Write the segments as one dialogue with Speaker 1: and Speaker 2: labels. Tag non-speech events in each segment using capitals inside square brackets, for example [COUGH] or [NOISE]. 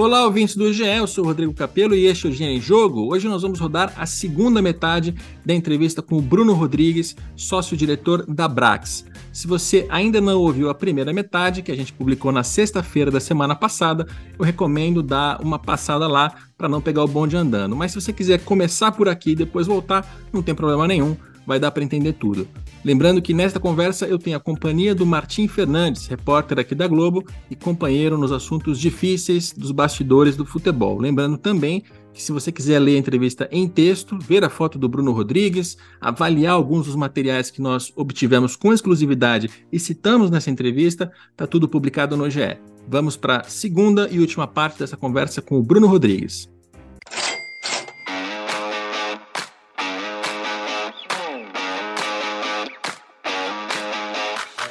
Speaker 1: Olá, ouvintes do GE, eu sou o Rodrigo Capello e este é o GE em Jogo. Hoje nós vamos rodar a segunda metade da entrevista com o Bruno Rodrigues, sócio-diretor da Brax. Se você ainda não ouviu a primeira metade, que a gente publicou na sexta-feira da semana passada, eu recomendo dar uma passada lá para não pegar o bonde andando. Mas se você quiser começar por aqui e depois voltar, não tem problema nenhum, vai dar para entender tudo. Lembrando que nesta conversa eu tenho a companhia do Martim Fernandes, repórter aqui da Globo e companheiro nos assuntos difíceis dos bastidores do futebol. Lembrando também que se você quiser ler a entrevista em texto, ver a foto do Bruno Rodrigues, avaliar alguns dos materiais que nós obtivemos com exclusividade e citamos nessa entrevista, está tudo publicado no GE. Vamos para a segunda e última parte dessa conversa com o Bruno Rodrigues.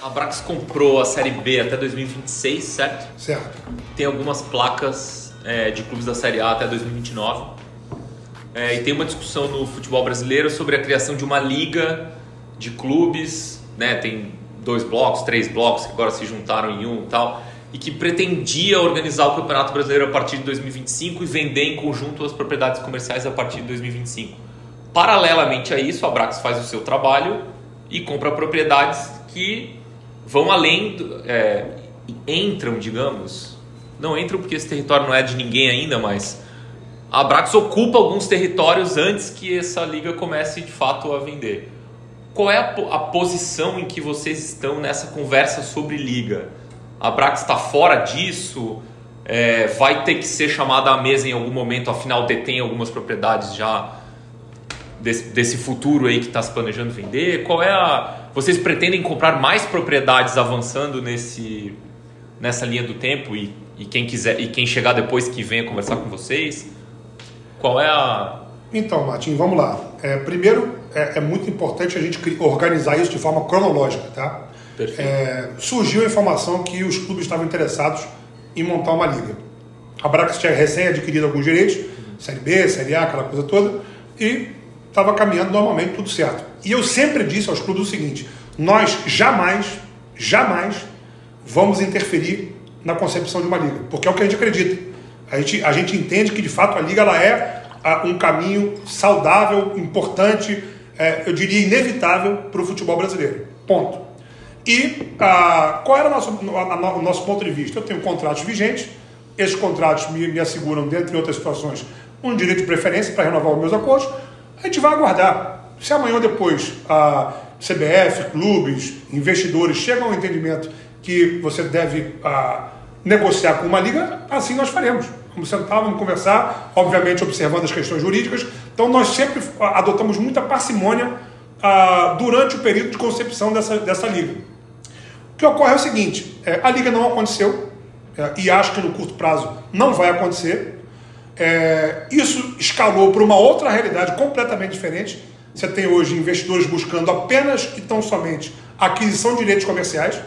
Speaker 2: A Brax comprou a Série B até 2026, certo?
Speaker 3: Certo.
Speaker 2: Tem algumas placas é, de clubes da Série A até 2029. É, e tem uma discussão no futebol brasileiro sobre a criação de uma liga de clubes, né? Tem dois blocos, três blocos que agora se juntaram em um e tal, e que pretendia organizar o Campeonato Brasileiro a partir de 2025 e vender em conjunto as propriedades comerciais a partir de 2025. Paralelamente a isso, a Brax faz o seu trabalho e compra propriedades que vão além, do, é, entram, digamos, não entram porque esse território não é de ninguém ainda, mas a Brax ocupa alguns territórios antes que essa liga comece de fato a vender. Qual é a, a posição em que vocês estão nessa conversa sobre liga? A Brax está fora disso? É, vai ter que ser chamada à mesa em algum momento, afinal detém algumas propriedades já desse, desse futuro aí que está se planejando vender? Qual é a vocês pretendem comprar mais propriedades avançando nesse, nessa linha do tempo e, e quem quiser e quem chegar depois que venha conversar com vocês? Qual é a
Speaker 3: Então, Martim, vamos lá. É, primeiro, é, é, muito importante a gente organizar isso de forma cronológica, tá? É, surgiu a informação que os clubes estavam interessados em montar uma liga. A Brax tinha recém adquirido alguns direitos, Série B, Série A, aquela coisa toda, e estava caminhando normalmente, tudo certo. E eu sempre disse aos clubes o seguinte: nós jamais, jamais vamos interferir na concepção de uma liga, porque é o que a gente acredita. A gente, a gente entende que de fato a liga ela é um caminho saudável, importante, é, eu diria inevitável para o futebol brasileiro. Ponto. E ah, qual era o nosso, o nosso ponto de vista? Eu tenho contratos vigentes, esses contratos me, me asseguram, dentre outras situações, um direito de preferência para renovar os meus acordos. A gente vai aguardar. Se amanhã ou depois a CBF, clubes, investidores chegam ao entendimento que você deve a, negociar com uma liga, assim nós faremos. Vamos sentar, vamos conversar, obviamente observando as questões jurídicas. Então nós sempre adotamos muita parcimônia a, durante o período de concepção dessa, dessa liga. O que ocorre é o seguinte: é, a liga não aconteceu, é, e acho que no curto prazo não vai acontecer. É, isso escalou para uma outra realidade completamente diferente, você tem hoje investidores buscando apenas e tão somente aquisição de direitos comerciais,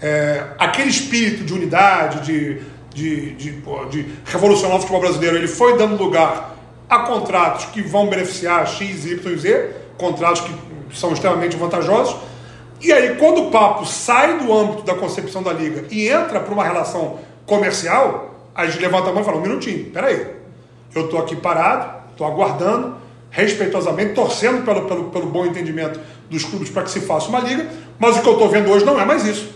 Speaker 3: é, aquele espírito de unidade, de, de, de, de revolucionar o futebol brasileiro, ele foi dando lugar a contratos que vão beneficiar X, Y e Z, contratos que são extremamente vantajosos. E aí, quando o papo sai do âmbito da concepção da liga e entra para uma relação comercial, a gente levanta a mão e fala: um minutinho, peraí, eu estou aqui parado, estou aguardando respeitosamente, torcendo pelo, pelo, pelo bom entendimento dos clubes para que se faça uma liga, mas o que eu estou vendo hoje não é mais isso.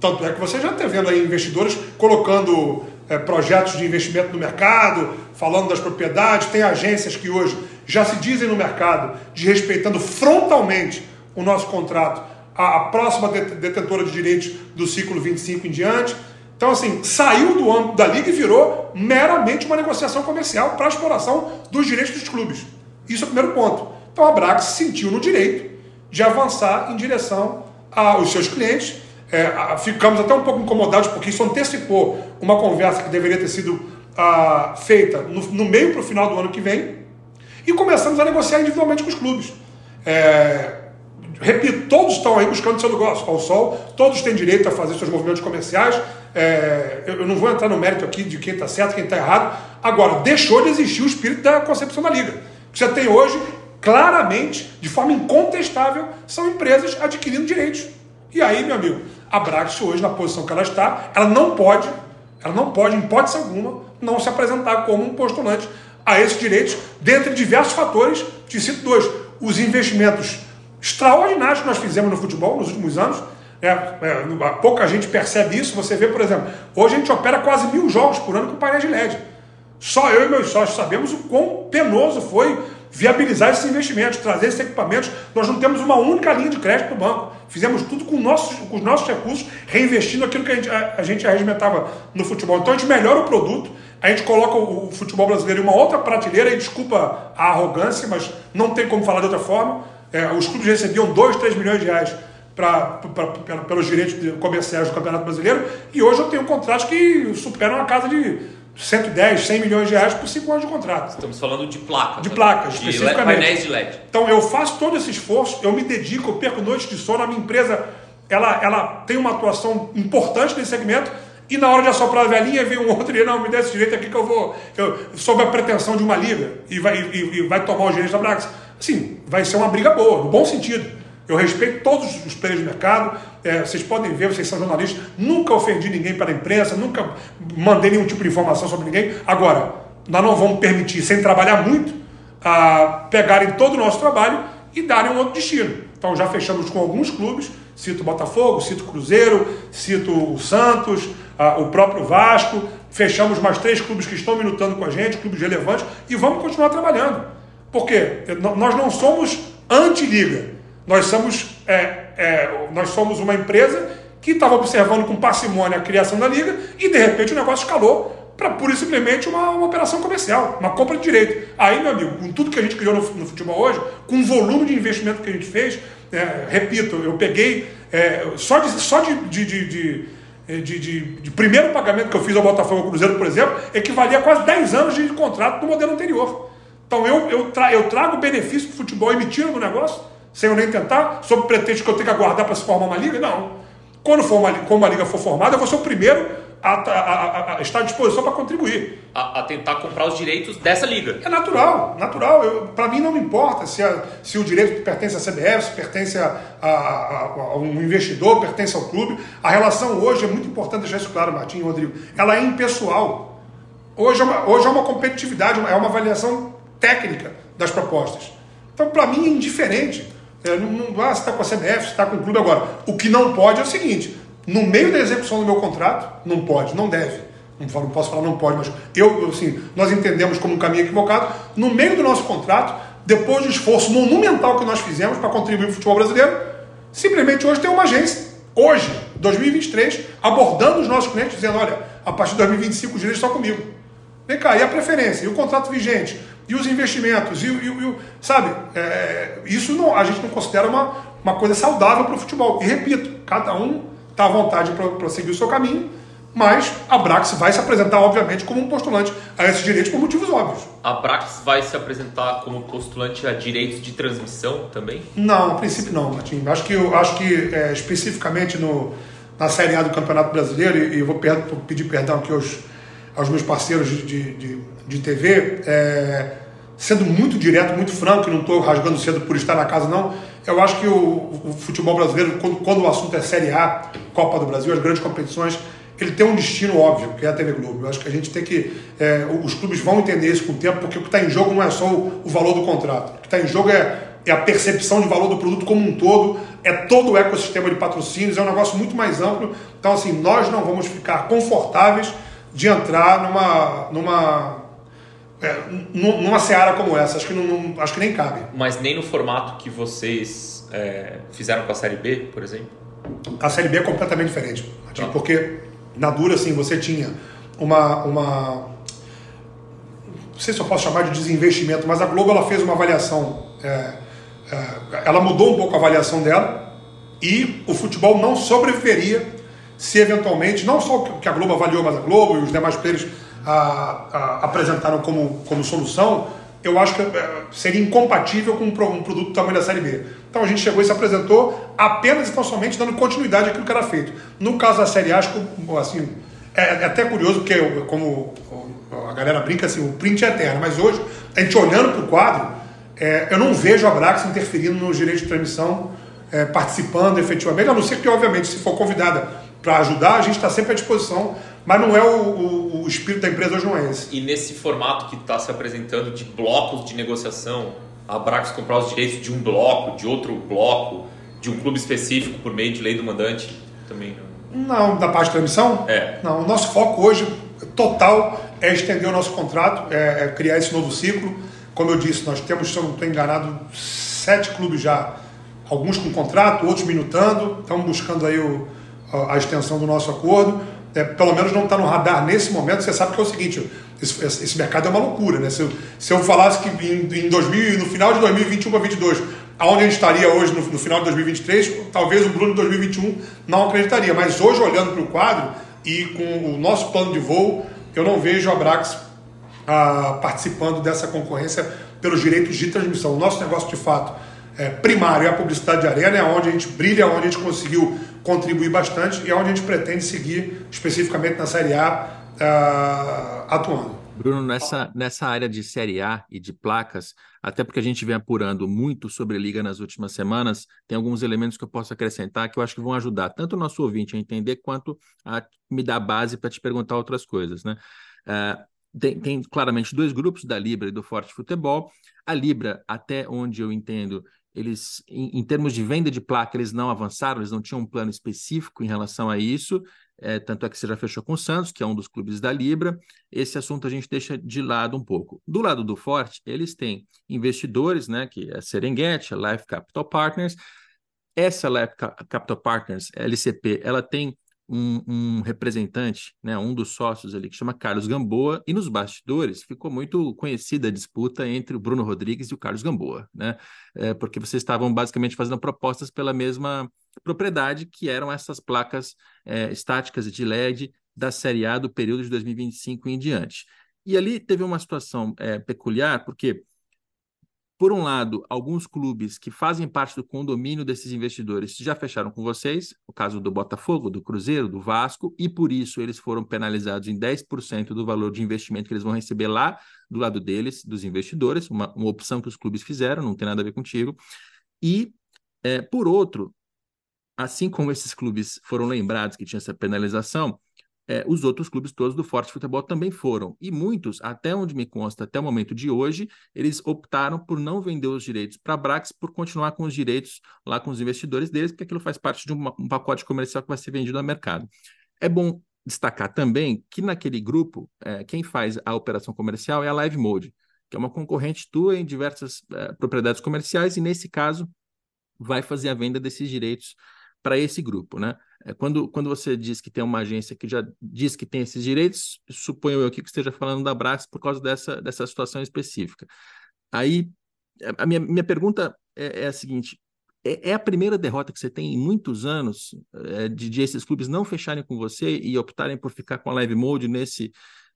Speaker 3: Tanto é que você já está vendo aí investidores colocando é, projetos de investimento no mercado, falando das propriedades, tem agências que hoje já se dizem no mercado de respeitando frontalmente o nosso contrato, a, a próxima detentora de direitos do ciclo 25 em diante. Então, assim, saiu do âmbito da liga e virou meramente uma negociação comercial para a exploração dos direitos dos clubes. Isso é o primeiro ponto. Então a Braga se sentiu no direito de avançar em direção aos seus clientes. É, ficamos até um pouco incomodados porque isso antecipou uma conversa que deveria ter sido ah, feita no, no meio para o final do ano que vem e começamos a negociar individualmente com os clubes. É, repito, todos estão aí buscando seu lugar ao sol, todos têm direito a fazer seus movimentos comerciais. É, eu, não vou entrar no mérito aqui de quem está certo, quem está errado. Agora, deixou de existir o espírito da concepção da liga que você tem hoje, claramente, de forma incontestável, são empresas adquirindo direitos. E aí, meu amigo, a Brax hoje, na posição que ela está, ela não pode Ela não pode, em hipótese alguma, não se apresentar como um postulante a esses direitos, dentre diversos fatores, te cito dois. Os investimentos extraordinários que nós fizemos no futebol nos últimos anos. É, é, pouca gente percebe isso. Você vê, por exemplo, hoje a gente opera quase mil jogos por ano com painel de LED. Só eu e meus sócios sabemos o quão penoso foi viabilizar esses investimentos, trazer esses equipamentos. Nós não temos uma única linha de crédito no banco. Fizemos tudo com, nossos, com os nossos recursos, reinvestindo aquilo que a gente, a, a gente arregimentava no futebol. Então a gente melhora o produto, a gente coloca o, o futebol brasileiro em uma outra prateleira, e desculpa a arrogância, mas não tem como falar de outra forma. É, os clubes recebiam 2, 3 milhões de reais pra, pra, pra, pelos direitos comerciais do Campeonato Brasileiro, e hoje eu tenho contratos que superam a casa de 110, 100 milhões de reais por 5 anos de contrato.
Speaker 2: Estamos falando de placas.
Speaker 3: De né? placas,
Speaker 2: de
Speaker 3: especificamente.
Speaker 2: painéis de LED.
Speaker 3: Então eu faço todo esse esforço, eu me dedico, eu perco noites de sono, a minha empresa ela, ela tem uma atuação importante nesse segmento, e na hora de assoprar a velhinha, vem um outro e não, me dá esse direito aqui que eu vou, eu, sob a pretensão de uma liga, e vai, e, e vai tomar os direitos da Brax. Sim, vai ser uma briga boa, no bom sentido. Eu respeito todos os players de mercado, é, vocês podem ver, vocês são jornalistas, nunca ofendi ninguém pela imprensa, nunca mandei nenhum tipo de informação sobre ninguém. Agora, nós não vamos permitir, sem trabalhar muito, a pegarem todo o nosso trabalho e darem um outro destino. Então já fechamos com alguns clubes, cito o Botafogo, cito o Cruzeiro, cito o Santos, a, o próprio Vasco, fechamos mais três clubes que estão minutando com a gente, clubes relevantes, e vamos continuar trabalhando. Porque nós não somos anti-liga. Nós somos, é, é, nós somos uma empresa que estava observando com parcimônia a criação da liga e de repente o negócio escalou para pura e simplesmente uma, uma, operação comercial, uma compra de direito. Aí, meu amigo, com tudo que a gente criou no, no futebol hoje, com o volume de investimento que a gente fez, é, repito, eu peguei é, só, de, só de, de, de, de, de primeiro pagamento que eu fiz ao Botafogo Cruzeiro, por exemplo, equivalia a quase 10 anos de contrato do modelo anterior. Então eu, eu, tra, eu trago benefício para o futebol e me tiro do negócio, sem eu nem tentar, sob pretexto que eu tenho que aguardar para se formar uma liga? Não. Quando, for uma, quando uma liga for formada, eu vou ser o primeiro a, a, a, estar à disposição para contribuir.
Speaker 2: A, tentar comprar os direitos dessa liga.
Speaker 3: É natural, natural. Para mim não me importa se, se o direito pertence à CBF, se pertence a, um investidor, pertence ao clube. A relação hoje, é muito importante deixar isso claro, Martim e Rodrigo, ela é impessoal. Hoje é uma, hoje é uma competitividade, é uma avaliação técnica das propostas. Então, para mim, é indiferente. É, não, não, ah, você está com a CBF, você está com o clube agora. O que não pode é o seguinte: no meio da execução do meu contrato, não pode, não deve. Não, posso falar não pode, mas eu, assim, nós entendemos como um caminho equivocado. No meio do nosso contrato, depois do esforço monumental que nós fizemos para contribuir para o futebol brasileiro, simplesmente hoje tem uma agência, hoje, 2023, abordando os nossos clientes, dizendo: olha, a partir de 2025 os direitos estão comigo. Vem cá, e a preferência? E o contrato vigente? E os investimentos? E, e sabe, é, isso não, a gente não considera uma, uma coisa saudável para o futebol. E repito, cada um está à vontade para seguir o seu caminho, mas a Brax vai se apresentar, obviamente, como um postulante a esses direitos por motivos óbvios.
Speaker 2: A Brax vai se apresentar como postulante a direitos de transmissão também?
Speaker 3: Não, a princípio não, Martim. Acho que, acho que é, especificamente no, na Série A do Campeonato Brasileiro, e, e vou per pedir perdão aqui aos aos meus parceiros de, de, de TV, é, sendo muito direto, muito franco, e não estou rasgando cedo por estar na casa, não. Eu acho que o, o futebol brasileiro, quando, quando, o assunto é Série A, Copa do Brasil, as grandes competições, ele tem um destino óbvio, que é a TV Globo. Eu acho que a gente tem que. É, os clubes vão entender isso com o tempo, porque o que está em jogo não é só o, o valor do contrato. O que está em jogo é, é a percepção de valor do produto como um todo, é todo o ecossistema de patrocínios, é um negócio muito mais amplo. Então, assim, nós não vamos ficar confortáveis de entrar numa, numa, é, numa seara como essa. Acho que, não, acho que nem cabe.
Speaker 2: Mas nem no formato que vocês é, fizeram com a Série B, por exemplo?
Speaker 3: A Série B é completamente diferente. Ah. Porque na Dura, assim, você tinha uma, uma... Não sei se eu posso chamar de desinvestimento, mas a Globo ela fez uma avaliação... É, é, ela mudou um pouco a avaliação dela e o futebol não sobreviveria se eventualmente, não só que a Globo avaliou, mas a Globo e os demais players a, a, apresentaram como, como solução, eu acho que é, seria incompatível com um, produto do tamanho da Série B. Então a gente chegou e se apresentou apenas e tão somente dando continuidade àquilo que era feito. No caso da Série A, acho que, assim, é, é até curioso, porque como a galera brinca assim, o print é eterno, mas hoje, a gente olhando para o quadro, é, eu não vejo a Brax interferindo no direito de transmissão, é, participando efetivamente, a não ser que, obviamente, se for convidada para ajudar, a gente está sempre à disposição Mas não é o, o, o espírito da empresa hoje não é esse.
Speaker 2: E nesse formato que está se apresentando de blocos de negociação, a Brax comprar os direitos de um bloco, de outro bloco, de um clube específico por meio de lei do mandante, também
Speaker 3: não. Não, da parte de transmissão?
Speaker 2: É.
Speaker 3: Não, o nosso foco hoje total é estender o nosso contrato, é, é criar esse novo ciclo. Como eu disse, nós temos, se eu não estou enganado, sete clubes já, alguns com contrato, outros minutando, estamos buscando aí o, a extensão do nosso acordo. É, pelo menos não está no radar nesse momento. Você sabe que é o seguinte: esse, esse mercado é uma loucura, né? Se eu, se eu falasse que em, em 2000, no final de 2021 para 2022, aonde a gente estaria hoje no, no, final de 2023, talvez o Bruno em 2021 não acreditaria. Mas hoje, olhando para o quadro e com o nosso plano de voo, eu não vejo a Brax ah, participando dessa concorrência pelos direitos de transmissão. O nosso negócio, de fato, é, primário é a publicidade de arena, é onde a gente brilha, é onde a gente conseguiu contribuir bastante e é onde a gente pretende seguir especificamente na Série A uh, atuando.
Speaker 1: Bruno, nessa, nessa área de Série A e de placas, até porque a gente vem apurando muito sobre Liga nas últimas semanas, tem alguns elementos que eu posso acrescentar que eu acho que vão ajudar tanto o nosso ouvinte a entender quanto a me dar base para te perguntar outras coisas. Né? Uh, tem, tem, claramente dois grupos, da Libra e do Forte Futebol. A Libra, até onde eu entendo, eles, em, em, termos de venda de placa, eles não avançaram, eles não tinham um plano específico em relação a isso, é, tanto é que você já fechou com o Santos, que é um dos clubes da Libra. Esse assunto a gente deixa de lado um pouco. Do lado do Forte, eles têm investidores, né, que é a Serengeti, a Life Capital Partners. Essa Life Capital Partners, LCP, ela tem um, um, representante, né, um dos sócios ali, que chama Carlos Gamboa, e nos bastidores ficou muito conhecida a disputa entre o Bruno Rodrigues e o Carlos Gamboa, né, é, porque vocês estavam basicamente fazendo propostas pela mesma propriedade, que eram essas placas é, estáticas de LED da Série A do período de 2025 em diante. E ali teve uma situação é, peculiar, porque por um lado, alguns clubes que fazem parte do condomínio desses investidores já fecharam com vocês, o caso do Botafogo, do Cruzeiro, do Vasco, e por isso eles foram penalizados em 10% do valor de investimento que eles vão receber lá do lado deles, dos investidores, uma, uma opção que os clubes fizeram, não tem nada a ver contigo. E, é, por outro, assim como esses clubes foram lembrados que tinha essa penalização, é, os outros clubes todos do Forte Futebol também foram. E muitos, até onde me consta, até o momento de hoje, eles optaram por não vender os direitos para a Brax, por continuar com os direitos lá com os investidores deles, porque aquilo faz parte de um, pacote comercial que vai ser vendido no mercado. É bom destacar também que naquele grupo, é, quem faz a operação comercial é a Live Mode, que é uma concorrente tua em diversas é, propriedades comerciais, e nesse caso vai fazer a venda desses direitos para esse grupo, né? É, quando, quando você diz que tem uma agência que já diz que tem esses direitos, suponho eu aqui que esteja falando da Brax por causa dessa, dessa situação específica. Aí, a minha, minha pergunta é, é a seguinte: é, é, a primeira derrota que você tem em muitos anos é, de, de, esses clubes não fecharem com você e optarem por ficar com a live mode nesse,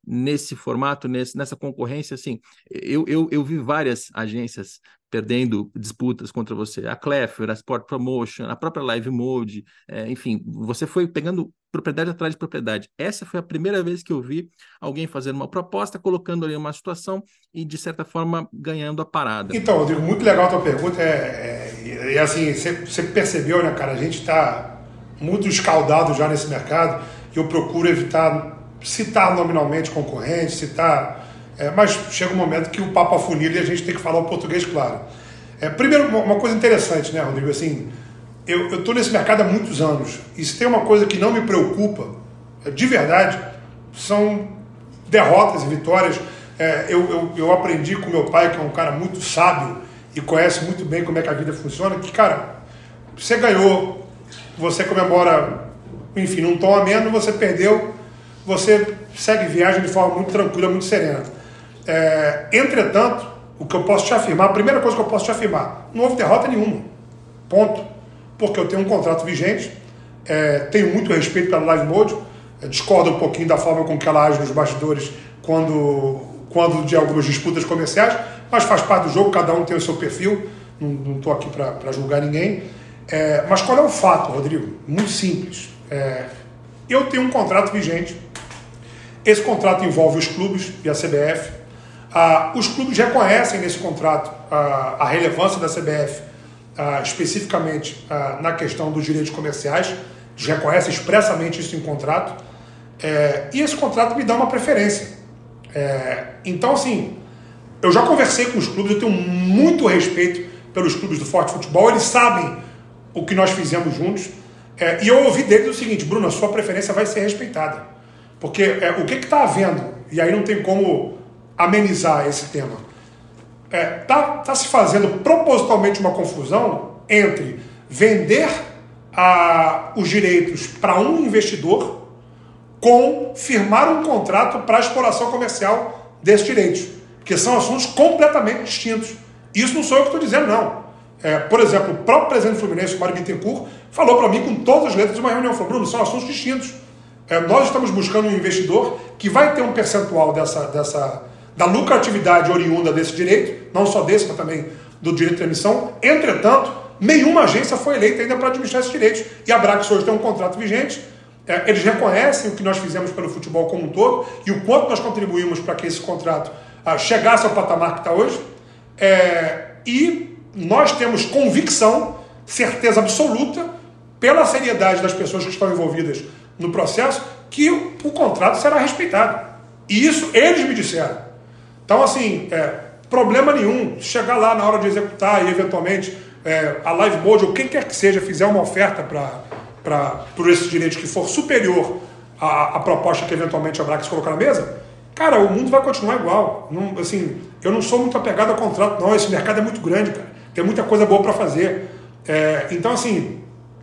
Speaker 1: nesse formato, nesse, nessa concorrência? Assim, eu, eu, eu vi várias agências perdendo disputas contra você. A Cleffer, a Sport Promotion, a própria Live Mode, é, enfim, você foi pegando propriedade atrás de propriedade. Essa foi a primeira vez que eu vi alguém fazendo uma proposta, colocando ali uma situação e, de certa forma, ganhando a parada.
Speaker 3: Então, Rodrigo, muito legal a tua pergunta. É, é, é assim, você percebeu, né, cara? A gente está muito escaldado já nesse mercado e eu procuro evitar citar nominalmente concorrentes, citar é, mas chega um momento que o papo afunila e a gente tem que falar o português claro. É, primeiro, uma coisa interessante, né, Rodrigo? Assim, eu estou nesse mercado há muitos anos e se tem uma coisa que não me preocupa, é, de verdade, são derrotas e vitórias. É, eu, eu, eu aprendi com meu pai, que é um cara muito sábio e conhece muito bem como é que a vida funciona, que, cara, você ganhou, você comemora, enfim, num tom ameno, você perdeu, você segue viagem de forma muito tranquila, muito serena. É, entretanto, o que eu posso te afirmar, a primeira coisa que eu posso te afirmar, não houve derrota nenhuma. Ponto. Porque eu tenho um contrato vigente, é, tenho muito respeito pela Live Mode, é, discordo um pouquinho da forma com que ela age nos bastidores quando, quando de algumas disputas comerciais, mas faz parte do jogo, cada um tem o seu perfil, não estou aqui para julgar ninguém. É, mas qual é o fato, Rodrigo? Muito simples. É, eu tenho um contrato vigente, esse contrato envolve os clubes e a CBF, ah, os clubes reconhecem nesse contrato ah, a relevância da CBF, ah, especificamente ah, na questão dos direitos comerciais, eles reconhecem expressamente isso em contrato. É, e esse contrato me dá uma preferência. É, então, assim, eu já conversei com os clubes, eu tenho muito respeito pelos clubes do Forte Futebol, eles sabem o que nós fizemos juntos. É, e eu ouvi deles o seguinte, Bruno, a sua preferência vai ser respeitada. Porque é, o que está havendo, e aí não tem como amenizar esse tema, está é, tá, tá se fazendo propositalmente uma confusão entre vender a, os direitos para um investidor com firmar um contrato para exploração comercial desses direitos, que são assuntos completamente distintos. Isso não sou eu que estou dizendo, não. É, por exemplo, o próprio presidente Fluminense, Mário Bittencourt, falou para mim com todas as letras de uma reunião, falou, Bruno, são assuntos distintos. É, nós estamos buscando um investidor que vai ter um percentual dessa, dessa, da lucratividade oriunda desse direito, não só desse, mas também do direito de emissão. Entretanto, nenhuma agência foi eleita ainda para administrar esses direitos. E a Brax hoje tem um contrato vigente, é, eles reconhecem o que nós fizemos pelo futebol como um todo e o quanto nós contribuímos para que esse contrato ah, chegasse ao patamar que está hoje. É, e nós temos convicção, certeza absoluta, pela seriedade das pessoas que estão envolvidas no processo, que o, contrato será respeitado. E isso eles me disseram. Então, assim, é, problema nenhum. Chegar lá na hora de executar e, eventualmente, é, a Live Mode ou quem quer que seja fizer uma oferta para por esse direito que for superior à, à, proposta que eventualmente a Brax colocar na mesa, cara, o mundo vai continuar igual. Não, assim, eu não sou muito apegado a contrato, não. Esse mercado é muito grande, cara. Tem muita coisa boa para fazer. É, então, assim,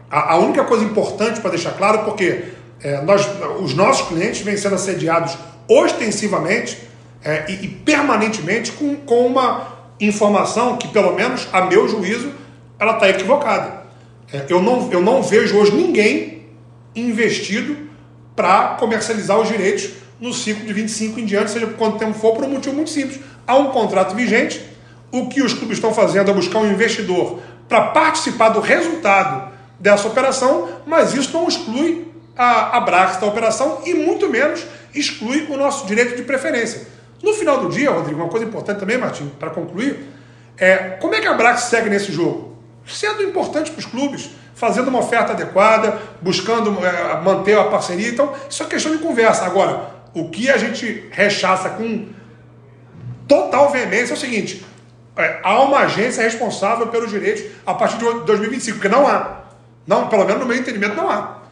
Speaker 3: a, a, única coisa importante para deixar claro, porque é, nós, os nossos clientes vêm sendo assediados ostensivamente é, e, e, permanentemente com, com uma informação que, pelo menos a meu juízo, ela está equivocada. É, eu, não, eu não vejo hoje ninguém investido para comercializar os direitos no ciclo de 25 em diante, seja por quanto tempo for, por um motivo muito simples. Há um contrato vigente, o que os clubes estão fazendo é buscar um investidor para participar do resultado dessa operação, mas isso não exclui a, a Brax da operação e muito menos exclui o nosso direito de preferência. No final do dia, Rodrigo, uma coisa importante também, Martim, para concluir, é como é que a Brax segue nesse jogo? sendo importante para os clubes, fazendo uma oferta adequada, buscando é, manter a parceria. Então, isso é questão de conversa. Agora, o que a gente rechaça com total veemência é o seguinte: é, há uma agência responsável pelos direitos a partir de 2025, porque não há. Não, pelo menos no meu entendimento, não há.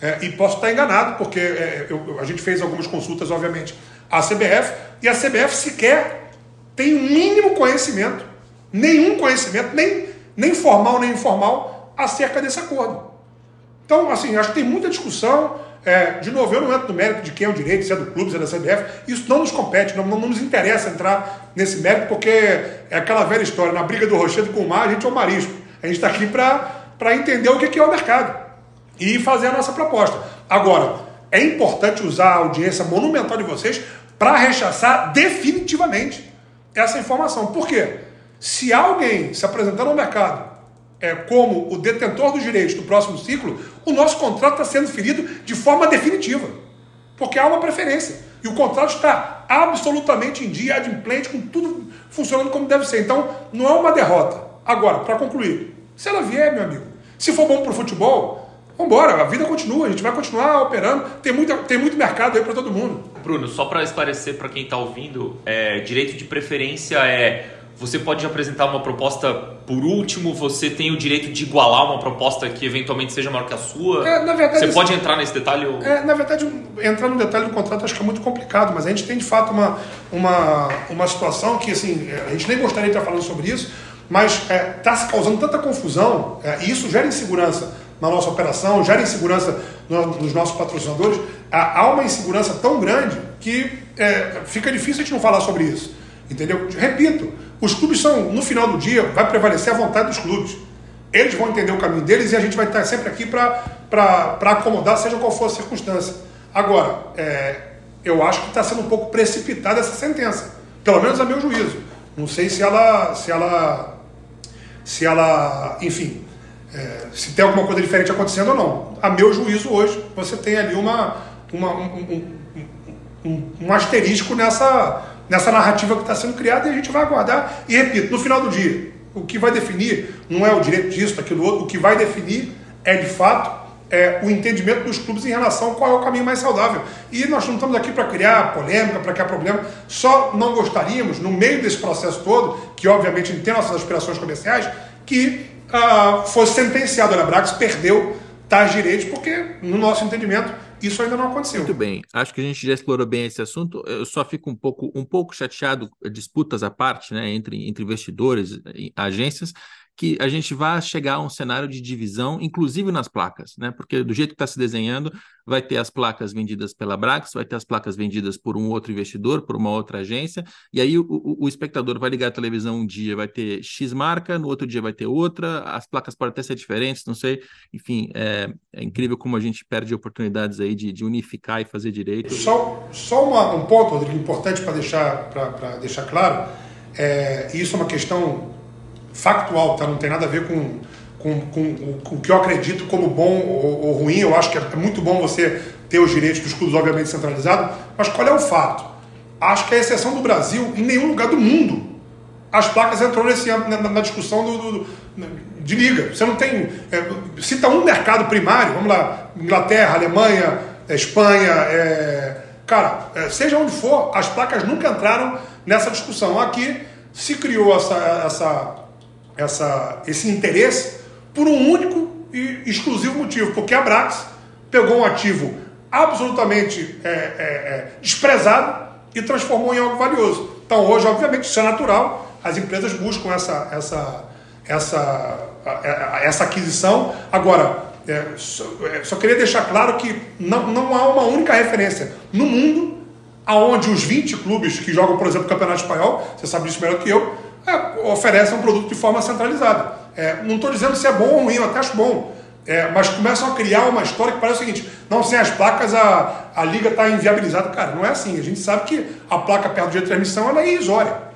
Speaker 3: É, e posso estar enganado, porque é, eu, a gente fez algumas consultas, obviamente, à CBF, e a CBF sequer tem o um mínimo conhecimento, nenhum conhecimento, nem nem formal nem informal, acerca desse acordo. Então, assim, acho que tem muita discussão. É, de novo, eu não entro no mérito de quem é o direito, se é do clube, se é da CBF. Isso não nos compete, não, não, nos interessa entrar nesse mérito, porque é aquela velha história. Na briga do rochedo com o mar, a gente é o marisco. A gente está aqui para entender o que é o mercado e fazer a nossa proposta. Agora, é importante usar a audiência monumental de vocês para rechaçar definitivamente essa informação. Por quê? Se alguém se apresentar no mercado é, como o detentor dos direitos do próximo ciclo, o nosso contrato está sendo ferido de forma definitiva. Porque há uma preferência. E o contrato está absolutamente em dia, adimplente, com tudo funcionando como deve ser. Então, não é uma derrota. Agora, para concluir, se ela vier, meu amigo, se for bom para o futebol, vamos embora, a vida continua, a gente vai continuar operando, tem, muita, tem muito mercado aí para todo mundo.
Speaker 2: Bruno, só para esclarecer para quem está ouvindo, é, direito de preferência é você pode apresentar uma proposta por último, você tem o direito de igualar uma proposta que eventualmente seja maior que a sua.
Speaker 3: É, na verdade,
Speaker 2: você pode entrar nesse detalhe? Ou...
Speaker 3: É, na verdade, entrar no detalhe do contrato acho que é muito complicado, mas a gente tem de fato uma, uma, uma situação que assim, a gente nem gostaria de estar falando sobre isso, mas está é, tá se causando tanta confusão é, e isso gera insegurança na nossa operação, gera insegurança nos nossos patrocinadores. Há uma insegurança tão grande que é, fica difícil a gente não falar sobre isso. Entendeu? Repito, os clubes são, no final do dia, vai prevalecer a vontade dos clubes. Eles vão entender o caminho deles e a gente vai estar sempre aqui para acomodar, seja qual for a circunstância. Agora, é, eu acho que está sendo um pouco precipitada essa sentença, pelo menos a meu juízo. Não sei se ela, se ela, se ela, enfim, é, se tem alguma coisa diferente acontecendo ou não. A meu juízo hoje, você tem ali uma, uma um, um, um, um asterisco nessa nessa narrativa que está sendo criada e a gente vai aguardar. E repito, no final do dia, o que vai definir não é o direito disso, daquilo outro, o que vai definir é de fato é, o entendimento dos clubes em relação a qual é o caminho mais saudável. E nós não estamos aqui para criar polêmica, para criar problema, só não gostaríamos, no meio desse processo todo, que obviamente tem nossas aspirações comerciais, que ah, fosse sentenciado a Brax, perdeu tais direitos, porque, no nosso entendimento, isso ainda não aconteceu.
Speaker 1: Muito bem. Acho que a gente já explorou bem esse assunto. Eu só fico um pouco, um pouco chateado, disputas à parte, né, entre, entre investidores e agências, que a gente vai chegar a um cenário de divisão, inclusive nas placas, né? Porque do jeito que está se desenhando, vai ter as placas vendidas pela Brax, vai ter as placas vendidas por um outro investidor, por uma outra agência, e aí o, o, o, espectador vai ligar a televisão um dia, vai ter X marca, no outro dia vai ter outra, as placas podem até ser diferentes, não sei. Enfim, é, é incrível como a gente perde oportunidades aí de, de unificar e fazer direito.
Speaker 3: Só, só uma, um ponto, Rodrigo, importante para deixar, deixar claro, é, isso é uma questão factual, tá? Não tem nada a ver com, com, com, com o que eu acredito como bom ou, ou, ruim. Eu acho que é muito bom você ter os direitos dos clubes, obviamente, centralizados. Mas qual é o fato? Acho que a exceção do Brasil, em nenhum lugar do mundo, as placas entrou nesse, na, na discussão do, do, de liga. Você não tem. É, cita um mercado primário, vamos lá, Inglaterra, Alemanha, Espanha, é, cara, é, seja onde for, as placas nunca entraram nessa discussão. Aqui se criou essa, essa essa, esse interesse por um único e exclusivo motivo, porque a Brax pegou um ativo absolutamente é, é, é, desprezado e transformou em algo valioso. Então hoje, obviamente, isso é natural, as empresas buscam essa, essa, essa, essa aquisição. Agora, é, só, é, só, queria deixar claro que não, não há uma única referência no mundo aonde os 20 clubes que jogam, por exemplo, o Campeonato Espanhol, você sabe disso melhor que eu, é, um produto de forma centralizada. É, não estou dizendo se é bom ou ruim, eu até acho bom. É, mas começam a criar uma história que parece o seguinte: não, sem as placas a, a liga está inviabilizada. Cara, não é assim. A gente sabe que a placa perto de transmissão ela é irrisória.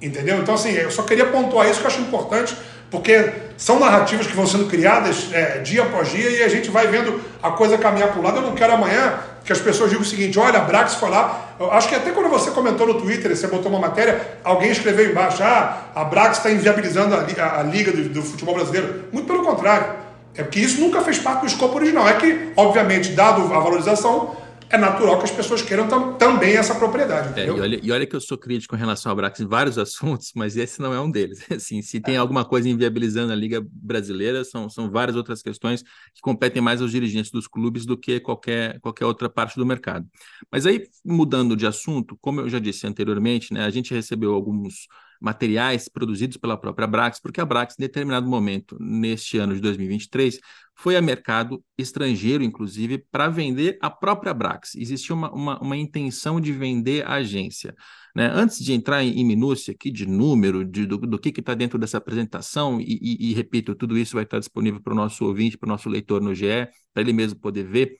Speaker 3: Entendeu? Então, assim, eu só queria pontuar isso que eu acho importante, porque são narrativas que vão sendo criadas é, dia após dia e a gente vai vendo a coisa caminhar para o lado. Eu não quero amanhã que as pessoas digam o seguinte: olha, a Brax foi lá. Acho que até quando você comentou no Twitter, você botou uma matéria, alguém escreveu embaixo: ah, a Brax está inviabilizando a, a, a liga do, do, futebol brasileiro. Muito pelo contrário. É porque isso nunca fez parte do escopo original. É que, obviamente, dado a valorização, é natural que as pessoas queiram tam, também essa propriedade.
Speaker 1: É, e, olha, e, olha, que eu sou crítico em relação ao Brax em vários [LAUGHS] assuntos, mas esse não é um deles. [LAUGHS] Assim, se tem é. alguma coisa inviabilizando a Liga Brasileira, são, são várias outras questões que competem mais aos dirigentes dos clubes do que qualquer, qualquer outra parte do mercado. Mas aí, mudando de assunto, como eu já disse anteriormente, né, a gente recebeu alguns materiais produzidos pela própria Brax, porque a Brax, em determinado momento, neste ano de 2023, foi a mercado estrangeiro, inclusive, para vender a própria Brax. Existia uma, uma, uma intenção de vender a agência. Né? Antes de entrar em, em minúcia aqui de número, de, do, do que está dentro dessa apresentação, e, e, e, repito, tudo isso vai estar disponível para o nosso ouvinte, para o nosso leitor no GE, para ele mesmo poder ver.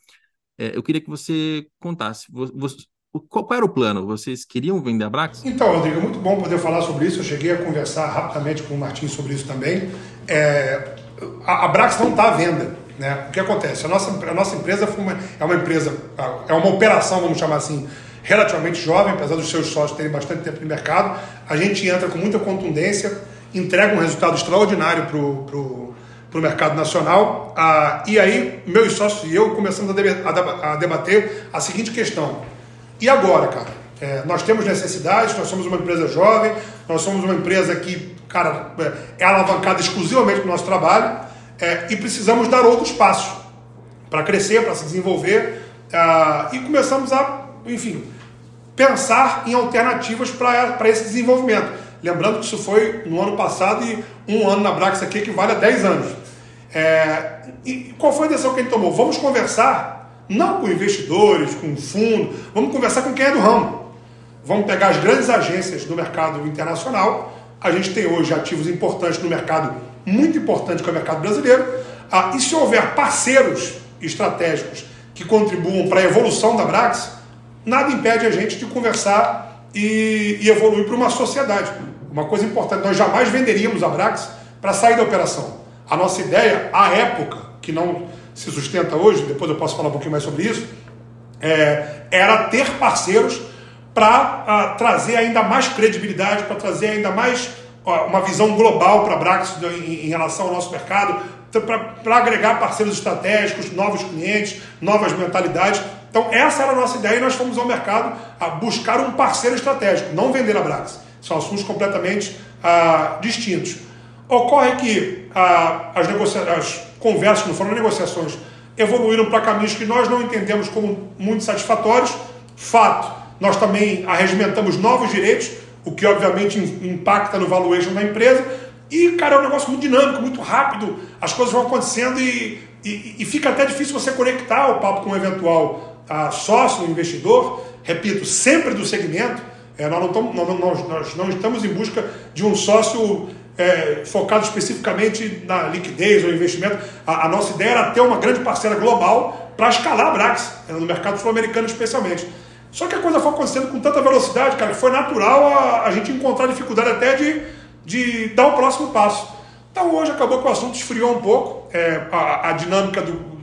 Speaker 1: É, eu queria que você contasse. Você, qual, era o plano? Vocês queriam vender a Brax?
Speaker 3: Então, Rodrigo, é muito bom poder falar sobre isso. Eu cheguei a conversar rapidamente com o Martins sobre isso também. É, a, a Brax não está à venda. Né? O que acontece? A nossa, a nossa empresa uma, é uma empresa, é uma operação, vamos chamar assim, relativamente jovem, apesar dos seus sócios terem bastante tempo no mercado. A gente entra com muita contundência, entrega um resultado extraordinário para o mercado nacional. Ah, e aí, meus sócios e eu começamos a debater a seguinte questão: e agora, cara? É, nós temos necessidades, nós somos uma empresa jovem, nós somos uma empresa que, cara, é, é alavancada exclusivamente no nosso trabalho é, e precisamos dar outros passos para crescer, para se desenvolver uh, e começamos a, enfim, pensar em alternativas para esse desenvolvimento. Lembrando que isso foi no ano passado e um ano na Brax aqui equivale a 10 anos. É, e qual foi a decisão que a gente tomou? Vamos conversar não com investidores, com fundo, vamos conversar com quem é do ramo. Vamos pegar as grandes agências do mercado internacional. A gente tem hoje ativos importantes no mercado, muito importante que é o mercado brasileiro. Ah, e se houver parceiros estratégicos que contribuam para a evolução da Brax, nada impede a gente de conversar e, e evoluir para uma sociedade. Uma coisa importante, nós jamais venderíamos a Brax para sair da operação. A nossa ideia, à época, que não se sustenta hoje, depois eu posso falar um pouquinho mais sobre isso, é, era ter parceiros para uh, trazer ainda mais credibilidade, para trazer ainda mais uh, uma visão global para a Brax em, em, relação ao nosso mercado, para agregar parceiros estratégicos, novos clientes, novas mentalidades. Então, essa era a nossa ideia e nós fomos ao mercado a buscar um parceiro estratégico, não vender a Brax. São assuntos completamente ah, distintos. Ocorre que ah, as, as conversas, não foram negociações, evoluíram para caminhos que nós não entendemos como muito satisfatórios. Fato, nós também arregimentamos novos direitos, o que obviamente impacta no valuation da empresa. E, cara, é um negócio muito dinâmico, muito rápido, as coisas vão acontecendo e, e, e fica até difícil você conectar o papo com um eventual ah, sócio, investidor, repito, sempre do segmento. É, nós, não nós, nós, não estamos em busca de um sócio é, focado especificamente na liquidez ou investimento. A, a, nossa ideia era ter uma grande parceira global para escalar a Brax, é, no mercado sul-americano especialmente. Só que a coisa foi acontecendo com tanta velocidade, cara, que foi natural a, a gente encontrar dificuldade até de, de dar o próximo passo. Então hoje acabou que o assunto esfriou um pouco, é, a, a, dinâmica do,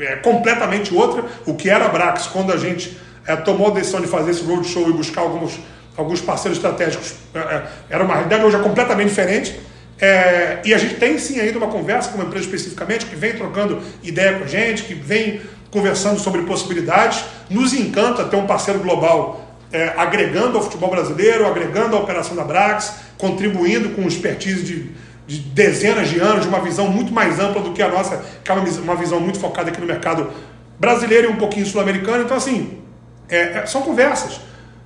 Speaker 3: é completamente outra. O que era a Brax quando a gente é, tomou a decisão de fazer esse roadshow e buscar alguns alguns parceiros estratégicos, é, é, era uma realidade hoje é completamente diferente. É, e a gente tem sim ainda uma conversa com uma empresa especificamente que vem trocando ideia com a gente, que vem conversando sobre possibilidades. Nos encanta ter um parceiro global é, agregando ao futebol brasileiro, agregando à operação da Brax, contribuindo com expertise de, de, dezenas de anos, de uma visão muito mais ampla do que a nossa, que é uma visão muito focada aqui no mercado brasileiro e um pouquinho sul-americano. Então, assim, é, é são conversas.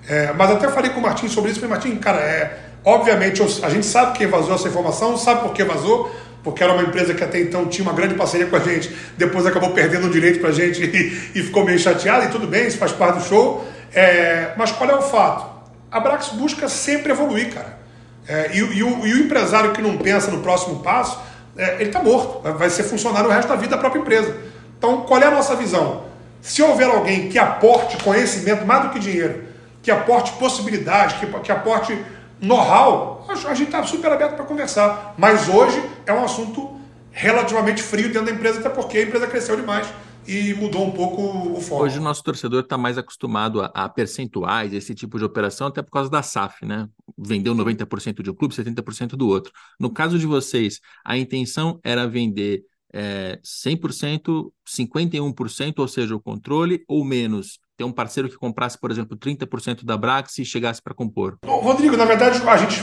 Speaker 3: É, mas até falei com o Martim sobre isso. Falei, Martim, cara, é, obviamente a gente sabe quem vazou essa informação, sabe por que vazou, porque era uma empresa que até então tinha uma grande parceria com a gente, depois acabou perdendo o direito para a gente [LAUGHS] e, e, ficou meio chateado, e tudo bem, isso faz parte do show. É, mas qual é o fato? A Brax busca sempre evoluir, cara. É, e, e, o, e, o, empresário que não pensa no próximo passo, é, ele está morto, vai ser funcionário o resto da vida da própria empresa. Então, qual é a nossa visão? Se houver alguém que aporte conhecimento mais do que dinheiro, que aporte possibilidade, que, que aporte know-how, a gente está super aberto para conversar. Mas hoje é um assunto relativamente frio dentro da empresa, até porque a empresa cresceu demais e mudou um pouco o foco.
Speaker 1: Hoje o nosso torcedor está mais acostumado a, a, percentuais, esse tipo de operação, até por causa da SAF, né? Vendeu 90% de um clube, 70% do outro. No caso de vocês, a intenção era vender é, 100%, 51%, ou seja, o controle, ou menos ter um parceiro que comprasse, por exemplo, 30% da Brax e chegasse para compor?
Speaker 3: Rodrigo, na verdade, a gente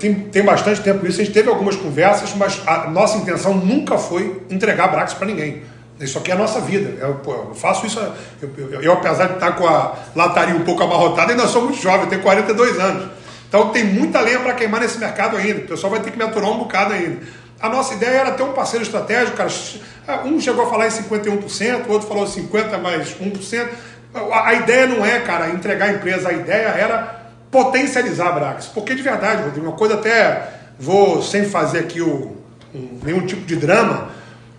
Speaker 3: tem, tem bastante tempo isso, a gente teve algumas conversas, mas a nossa intenção nunca foi entregar a Brax para ninguém. Isso aqui é a nossa vida. Eu, eu faço isso. Eu, eu, eu, apesar de estar com a lataria um pouco amarrotada, ainda sou muito jovem, tenho 42 anos. Então tem muita lenha para queimar nesse mercado ainda. O pessoal vai ter que me aturar um bocado ainda. A nossa ideia era ter um parceiro estratégico, cara. Um chegou a falar em 51%, o outro falou 50% mais 1%. A ideia não é, cara, entregar a empresa, a ideia era potencializar a Brax. Porque de verdade, Rodrigo, uma coisa até vou sem fazer aqui o, um, nenhum tipo de drama,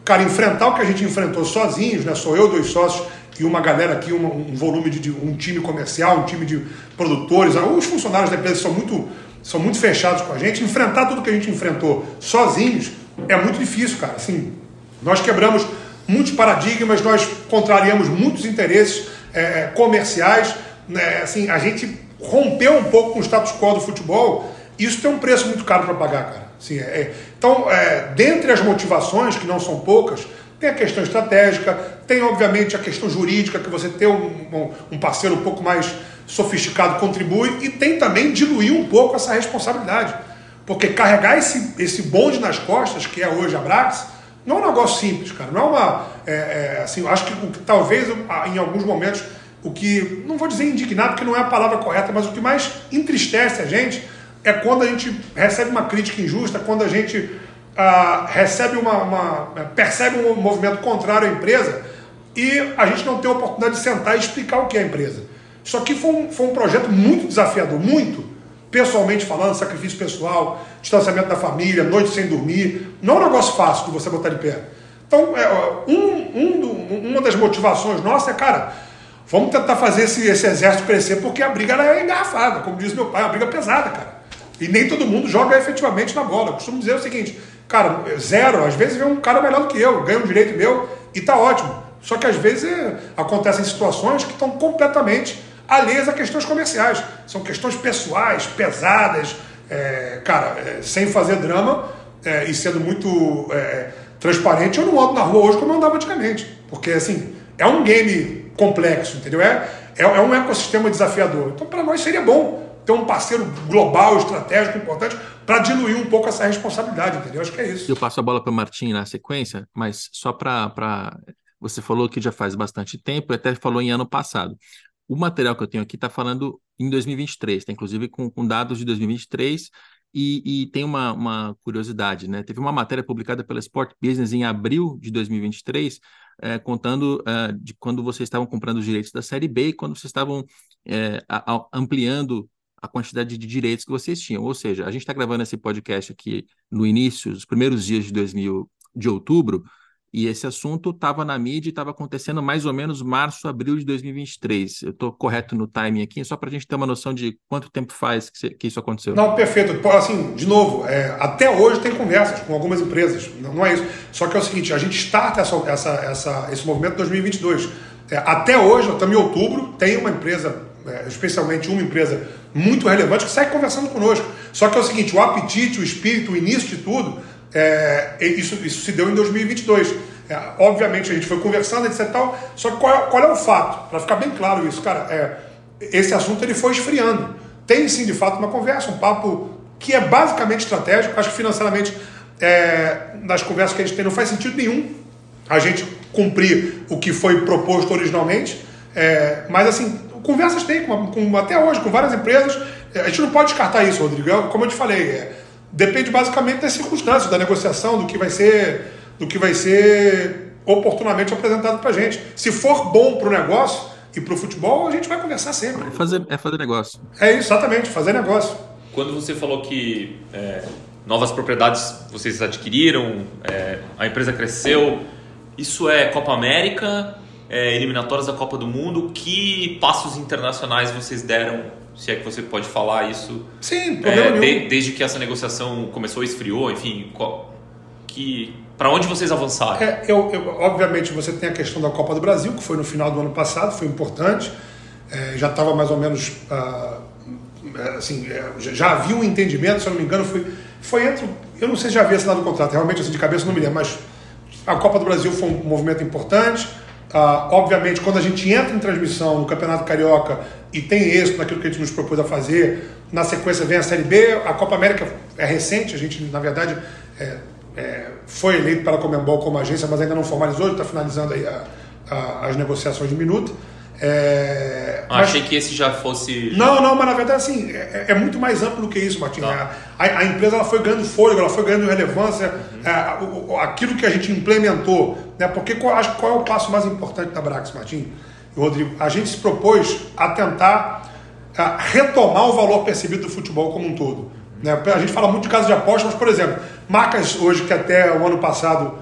Speaker 3: cara, enfrentar o que a gente enfrentou sozinhos, né? Sou eu, dois sócios e uma galera aqui, um, um volume de, de, um time comercial, um time de produtores, os funcionários da empresa são muito, são muito fechados com a gente. Enfrentar tudo que a gente enfrentou sozinhos é muito difícil, cara. Assim, nós quebramos muitos paradigmas, nós contrariamos muitos interesses é, é, comerciais. Né? Assim, a gente rompeu um pouco com o status quo do futebol. Isso tem um preço muito caro para pagar, cara. Assim, é, é, então, é, dentre as motivações, que não são poucas, tem a questão estratégica, tem obviamente a questão jurídica, que você ter um, um, parceiro um pouco mais sofisticado contribui, e tem também diluir um pouco essa responsabilidade. Porque carregar esse, esse bonde nas costas, que é hoje a Brax, não é um negócio simples, cara. Não é uma. É, é, assim, acho que, que talvez em alguns momentos o que. Não vou dizer indignado, porque não é a palavra correta, mas o que mais entristece a gente é quando a gente recebe uma crítica injusta, quando a gente ah, recebe uma, uma, percebe um movimento contrário à empresa e a gente não tem a oportunidade de sentar e explicar o que é a empresa. Isso aqui foi um, foi um projeto muito desafiador, muito pessoalmente falando, sacrifício pessoal, distanciamento da família, noite sem dormir. Não é um negócio fácil de você botar de pé. Então, é, um, um uma das motivações nossas é, cara, vamos tentar fazer esse, esse exército crescer, porque a briga é engarrafada, como diz meu pai, é uma briga pesada, cara. E nem todo mundo joga efetivamente na bola. Eu costumo dizer o seguinte, cara, zero, às vezes vem um cara melhor do que eu, ganha um direito meu e tá ótimo. Só que às vezes é, acontecem situações que estão completamente alheias a questões comerciais. São questões pessoais, pesadas, é, cara, é, sem fazer drama é, e sendo muito é, transparente, eu não ando na rua hoje como eu andava antigamente. Porque, assim, é um game complexo, entendeu? É, é, é um ecossistema desafiador. Então, para nós seria bom ter um parceiro global, estratégico, importante, para diluir um pouco essa responsabilidade, entendeu? Acho que é isso.
Speaker 1: Eu passo a bola para o Martim na sequência, mas só para. Você falou que já faz bastante tempo, até falou em ano passado. O material que eu tenho aqui está falando em 2023, tá? inclusive com, com dados de 2023, e, e, tem uma, uma, curiosidade, né? Teve uma matéria publicada pela Sport Business em abril de 2023, é, contando é, de quando vocês estavam comprando os direitos da Série B e quando vocês estavam é, a, a, ampliando a quantidade de direitos que vocês tinham. Ou seja, a gente está gravando esse podcast aqui no início, os primeiros dias de 2000 de outubro, e esse assunto estava na mídia e estava acontecendo mais ou menos março, abril de 2023. Eu estou correto no timing aqui, só para a gente ter uma noção de quanto tempo faz que, que isso aconteceu.
Speaker 3: Não, perfeito. Assim, de novo, é, até hoje tem conversas com algumas empresas. Não, não, é isso. Só que é o seguinte, a gente starta essa, essa, essa esse movimento em 2022. É, até hoje, estamos em outubro, tem uma empresa, é, especialmente uma empresa muito relevante, que segue conversando conosco. Só que é o seguinte, o apetite, o espírito, o início de tudo é, isso, isso se deu em 2022. É, obviamente a gente foi conversando, etc. Tal, só que qual, qual é o fato? Para ficar bem claro isso, cara, é, esse assunto ele foi esfriando. Tem sim, de fato, uma conversa, um papo que é basicamente estratégico. Acho que financeiramente, é, nas conversas que a gente tem, não faz sentido nenhum a gente cumprir o que foi proposto originalmente. É, mas assim, conversas tem, com, com, até hoje, com várias empresas. É, a gente não pode descartar isso, Rodrigo. É, como eu te falei, é, depende basicamente das circunstâncias, da negociação, do que vai ser, do que vai ser oportunamente apresentado para a gente. Se for bom para o negócio e para o futebol, a gente vai conversar sempre.
Speaker 1: É fazer, é fazer negócio.
Speaker 3: É isso, exatamente, fazer negócio.
Speaker 2: Quando você falou que é, novas propriedades vocês adquiriram, é, a empresa cresceu, isso é Copa América, é, eliminatórias da Copa do Mundo, que passos internacionais vocês deram se é que você pode falar isso.
Speaker 3: Sim, é,
Speaker 2: de, desde que essa negociação começou, esfriou, enfim, qual, que para onde vocês avançaram?
Speaker 3: É, eu, eu, obviamente você tem a questão da Copa do Brasil, que foi no final do ano passado, foi importante. É, já estava mais ou menos. Ah, assim, é, já havia um entendimento, se eu não me engano, foi, foi entre. Eu não sei se já havia assinado o contrato, realmente assim de cabeça não me lembro, mas a Copa do Brasil foi um movimento importante. Ah, obviamente, quando a gente entra em transmissão no Campeonato Carioca e tem êxito naquilo que a gente nos propôs a fazer, na sequência vem a Série B, a Copa América é recente, a gente, na verdade, é, é, foi eleito para a Comembol como agência, mas ainda não formalizou, está finalizando aí a, a, as negociações de minuto.
Speaker 2: É, ah, mas... Achei que esse já fosse.
Speaker 3: Não, não, mas na verdade assim, é, é muito mais amplo do que isso, Martim. Tá. A, a, empresa ela foi ganhando fôlego, ela foi ganhando relevância, uhum. é, aquilo que a gente implementou. Né, porque qual, acho, qual é o passo mais importante da Brax, Martim e Rodrigo? A gente se propôs a tentar a retomar o valor percebido do futebol como um todo. Né? A gente fala muito de casos de aposta, mas, por exemplo, marcas hoje que até o ano passado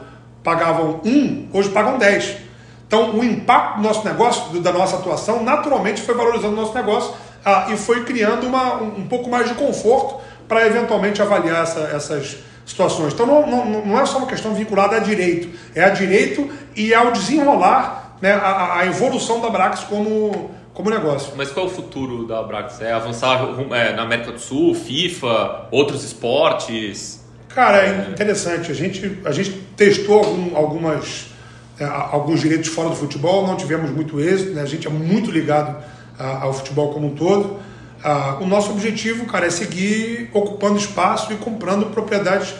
Speaker 3: pagavam um, hoje pagam 10. Então, o impacto do nosso negócio, da nossa atuação, naturalmente foi valorizando o nosso negócio ah, e foi criando uma, um, um pouco mais de conforto para eventualmente avaliar essa, essas situações. Então, não, não, não, é só uma questão vinculada a direito, é a direito e ao desenrolar né, a, a evolução da Brax como, como negócio.
Speaker 2: Mas qual é o futuro da Brax? É avançar é, na América do Sul, FIFA, outros esportes?
Speaker 3: Cara, é interessante. A gente, a gente testou algum, algumas é, alguns direitos fora do futebol, não tivemos muito êxito, né? a gente é muito ligado ao futebol como um todo. o nosso objetivo, cara, é seguir ocupando espaço e comprando propriedades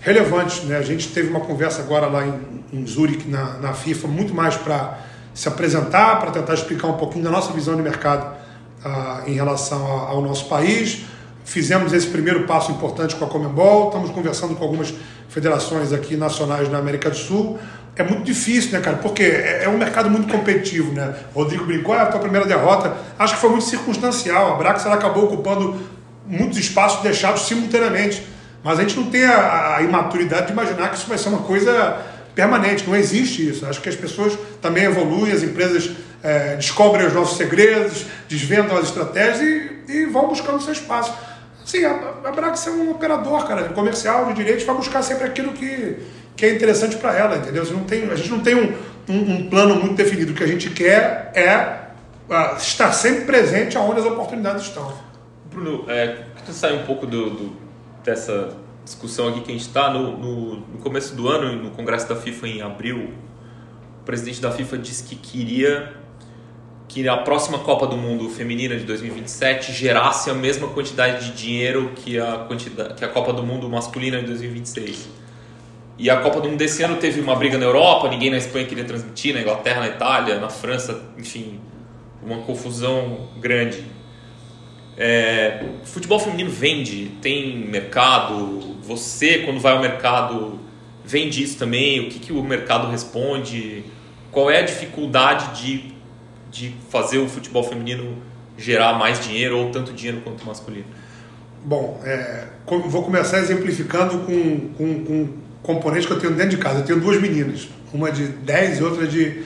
Speaker 3: relevantes. Né? A gente teve uma conversa agora lá em, em Zurich, na, na FIFA, muito mais para se apresentar, para tentar explicar um pouquinho da nossa visão de mercado em relação ao nosso país. Fizemos esse primeiro passo importante com a Comembol, estamos conversando com algumas federações aqui nacionais na América do Sul é muito difícil, né, cara? Porque é, é um mercado muito competitivo, né? Rodrigo brincou, é a tua primeira derrota. Acho que foi muito circunstancial. A Brax ela acabou ocupando muitos espaços deixados simultaneamente. Mas a gente não tem a, a imaturidade de imaginar que isso vai ser uma coisa permanente. Não existe isso. Acho que as pessoas também evoluem, as empresas é, descobrem os nossos segredos, desvendam as estratégias e, e vão buscando seu espaço. Sim, a, a Brax é um operador, cara, comercial de direitos, vai buscar sempre aquilo que que é interessante para ela, entendeu? Não tem, a gente não tem um, um, um, plano muito definido. O que a gente quer é uh, estar sempre presente aonde as oportunidades estão.
Speaker 2: Bruno, é, tu sai um pouco do, do, dessa discussão aqui que a gente está. No, no, no, começo do ano, no Congresso da FIFA em abril, o presidente da FIFA disse que queria que a próxima Copa do Mundo feminina de 2027 gerasse a mesma quantidade de dinheiro que a, quantidade, que a Copa do Mundo masculina de 2026. E a Copa do Mundo desse ano teve uma briga na Europa, ninguém na Espanha queria transmitir, na Inglaterra, na Itália, na França, enfim, uma confusão grande. É, futebol feminino vende, tem mercado. Você, quando vai ao mercado, vende isso também? O que, que o mercado responde? Qual é a dificuldade de, de fazer o futebol feminino gerar mais dinheiro ou tanto dinheiro quanto o masculino?
Speaker 3: Bom, é, vou começar exemplificando com, com, com componentes que eu tenho dentro de casa. Eu tenho duas meninas, uma de 10 e outra de.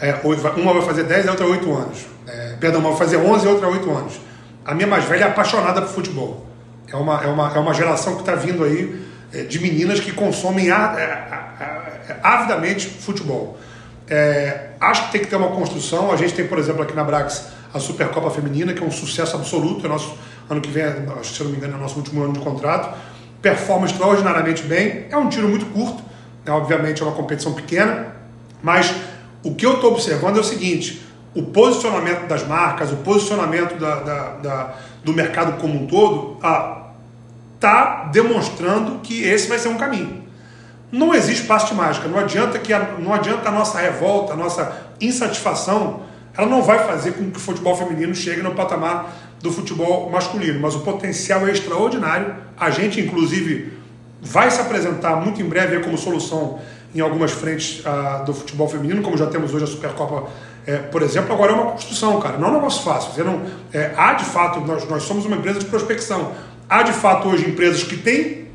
Speaker 3: É, uma vai fazer 10 e outra 8 anos. É, perdão, uma vai fazer 11 e outra 8 anos. A minha mais velha é apaixonada por futebol. É uma, é uma, é uma geração que está vindo aí é, de meninas que consomem a, a, a, avidamente futebol. É, acho que tem que ter uma construção. A gente tem, por exemplo, aqui na Brax a Supercopa Feminina, que é um sucesso absoluto. É nosso, ano que vem, se não me engano, é o nosso último ano de contrato. Performa extraordinariamente bem. É um tiro muito curto, né? obviamente é uma competição pequena, mas o que eu estou observando é o seguinte: o posicionamento das marcas, o posicionamento da, da, da do mercado como um todo, está demonstrando que esse vai ser um caminho. Não existe passo de mágica. Não adianta que a, não adianta a nossa revolta, a nossa insatisfação, ela não vai fazer com que o futebol feminino chegue no patamar do futebol masculino. Mas o potencial é extraordinário. A gente, inclusive, vai se apresentar muito em breve como solução em algumas frentes uh, do futebol feminino, como já temos hoje a Supercopa é, por exemplo, agora é uma construção, cara, não é um negócio fácil. Você não, é, há de fato, nós, nós somos uma empresa de prospecção. Há de fato hoje empresas que têm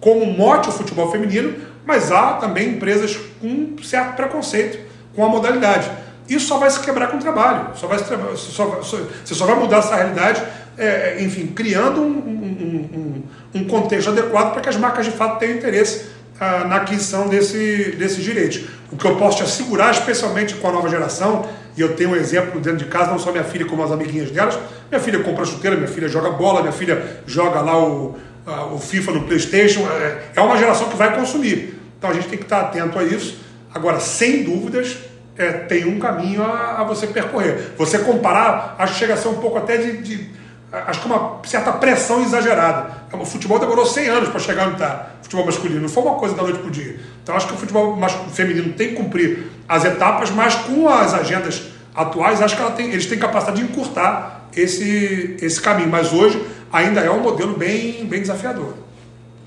Speaker 3: como mote o futebol feminino, mas há também empresas com certo preconceito com a modalidade. Isso só vai se quebrar com o trabalho. Só vai só, só, você só vai mudar essa realidade, é, enfim, criando um, um, um, um contexto adequado para que as marcas de fato tenham interesse ah, na aquisição desse, desses direitos. O que eu posso te assegurar, especialmente com a nova geração, e eu tenho um exemplo dentro de casa, não só minha filha como as amiguinhas delas, minha filha compra chuteira, minha filha joga bola, minha filha joga lá o, o FIFA no Playstation, é, é uma geração que vai consumir. Então a gente tem que estar atento a isso. Agora, sem dúvidas, é, tem um caminho a, a, você percorrer. Você comparar, acho que chega a ser um pouco até de, de acho que uma certa pressão exagerada. O futebol demorou 100 anos para chegar onde está. Futebol masculino não foi uma coisa da noite para o dia. Então acho que o futebol feminino tem que cumprir as etapas, mas com as agendas atuais, acho que tem, eles têm capacidade de encurtar esse, esse caminho. Mas hoje ainda é um modelo bem, bem desafiador.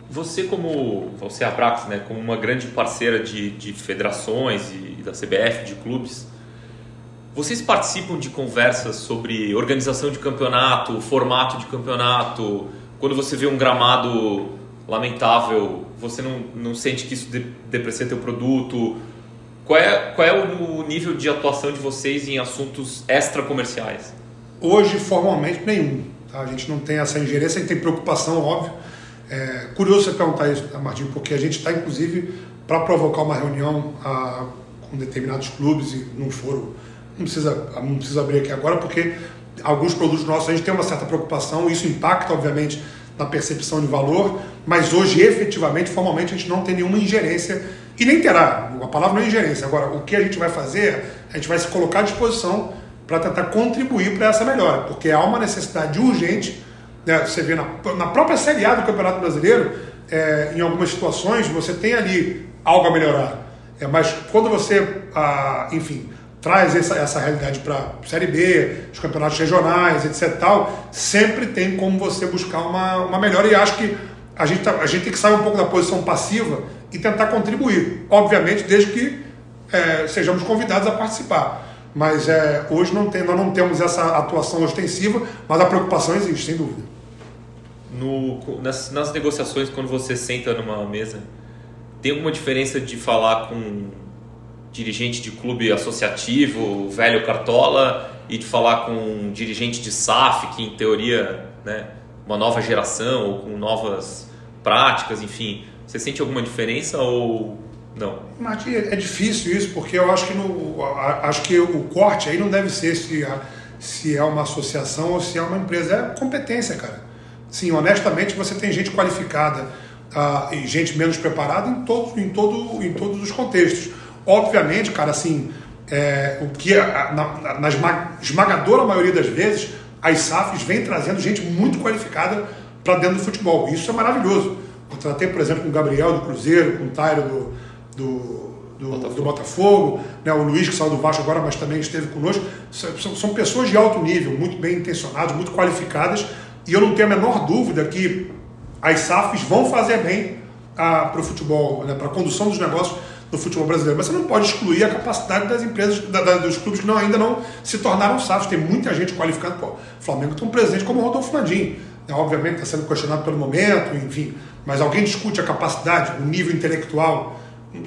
Speaker 2: Você como você é a Prax, né, como uma grande parceira de, de federações e da CBF, de clubes, vocês participam de conversas sobre organização de campeonato, formato de campeonato? Quando você vê um gramado lamentável, você não, não sente que isso de, deprecia teu produto? Qual é, qual é o nível de atuação de vocês em assuntos extra-comerciais?
Speaker 3: Hoje, formalmente, nenhum. Tá? A gente não tem essa ingerência, a gente tem preocupação, óbvio. É curioso você perguntar isso, Martinho, porque a gente está, inclusive, para provocar uma reunião ah, com determinados clubes e num foro não precisa, não precisa abrir aqui agora, porque alguns produtos nossos a gente tem uma certa preocupação, isso impacta, obviamente, na percepção de valor, mas hoje, efetivamente, formalmente, a gente não tem nenhuma ingerência e nem terá. A palavra não é ingerência. Agora, o que a gente vai fazer, a gente vai se colocar à disposição para tentar contribuir para essa melhora, porque há uma necessidade urgente. Né? Você vê na, na própria Série A do Campeonato Brasileiro, é, em algumas situações, você tem ali algo a melhorar. É, mas quando você, ah, enfim, traz essa, essa realidade para Série B, os campeonatos regionais, etc. Tal, sempre tem como você buscar uma, uma melhora e acho que a gente, tá, a gente tem que sair um pouco da posição passiva e tentar contribuir. Obviamente, desde que é, sejamos convidados a participar. Mas é, hoje não tem, nós não temos essa atuação ostensiva, mas a preocupação existe, sem dúvida.
Speaker 2: No, nas, nas negociações, quando você senta numa mesa, tem alguma diferença de falar com dirigente de clube associativo, velho cartola, e de falar com um dirigente de SAF, que em teoria, né, uma nova geração ou com novas práticas, enfim. Você sente alguma diferença ou não?
Speaker 3: Martim, é difícil isso, porque eu acho que, no, acho que o corte aí não deve ser se, se é uma associação ou se é uma empresa. É competência, cara. Sim, honestamente, você tem gente qualificada uh, e gente menos preparada em, todo, em, todo, em todos os contextos. Obviamente, cara, assim, é, o que na, na esmagadora maioria das vezes as SAFs vêm trazendo gente muito qualificada para dentro do futebol. Isso é maravilhoso. Eu tratei, por exemplo, com o Gabriel do Cruzeiro, com o Tairo do, do, do Botafogo, do Botafogo né? o Luiz, que saiu do Vasco agora, mas também esteve conosco. São, são pessoas de alto nível, muito bem intencionadas, muito qualificadas, e eu não tenho a menor dúvida que as SAFs vão fazer bem ah, para o futebol, né? para a condução dos negócios do futebol brasileiro. Mas você não pode excluir a capacidade das empresas, da, da, dos clubes que não, ainda não se tornaram SAFs. Tem muita gente qualificada. Pô, o Flamengo tem um presidente como o Rodolfo Landim. Né? Obviamente está sendo questionado pelo momento, enfim. Mas alguém discute a capacidade, o nível intelectual?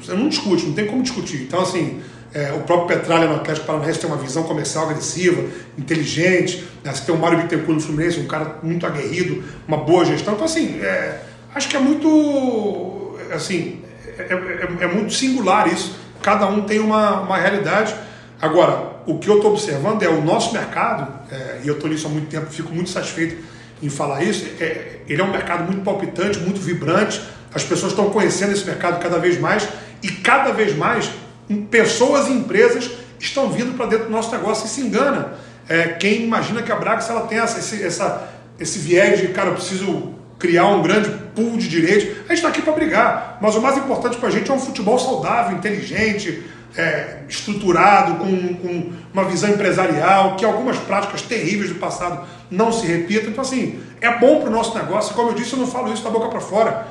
Speaker 3: Você não discute, não tem como discutir. Então, assim, é, o próprio Petralha no Atlético Paranaense tem uma visão comercial agressiva, inteligente. Né? Você tem o Mário Bittencourt no Fluminense, um cara muito aguerrido, uma boa gestão. Então, assim, é, acho que é muito. Assim, é, é, é, muito singular isso. Cada um tem uma, uma realidade. Agora, o que eu estou observando é o nosso mercado, é, e eu estou nisso há muito tempo, fico muito satisfeito em falar isso. É, ele é um mercado muito palpitante, muito vibrante. As pessoas estão conhecendo esse mercado cada vez mais e cada vez mais pessoas e empresas estão vindo para dentro do nosso negócio e se engana. É, quem imagina que a Brax ela tem essa, esse, essa, esse viés de, cara, eu preciso criar um grande pool de direitos. A gente está aqui para brigar, mas o mais importante para a gente é um futebol saudável, inteligente, é, estruturado, com, com, uma visão empresarial, que algumas práticas terríveis do passado não se repitam. Então, assim, é bom para o nosso negócio. Como eu disse, eu não falo isso da boca para fora.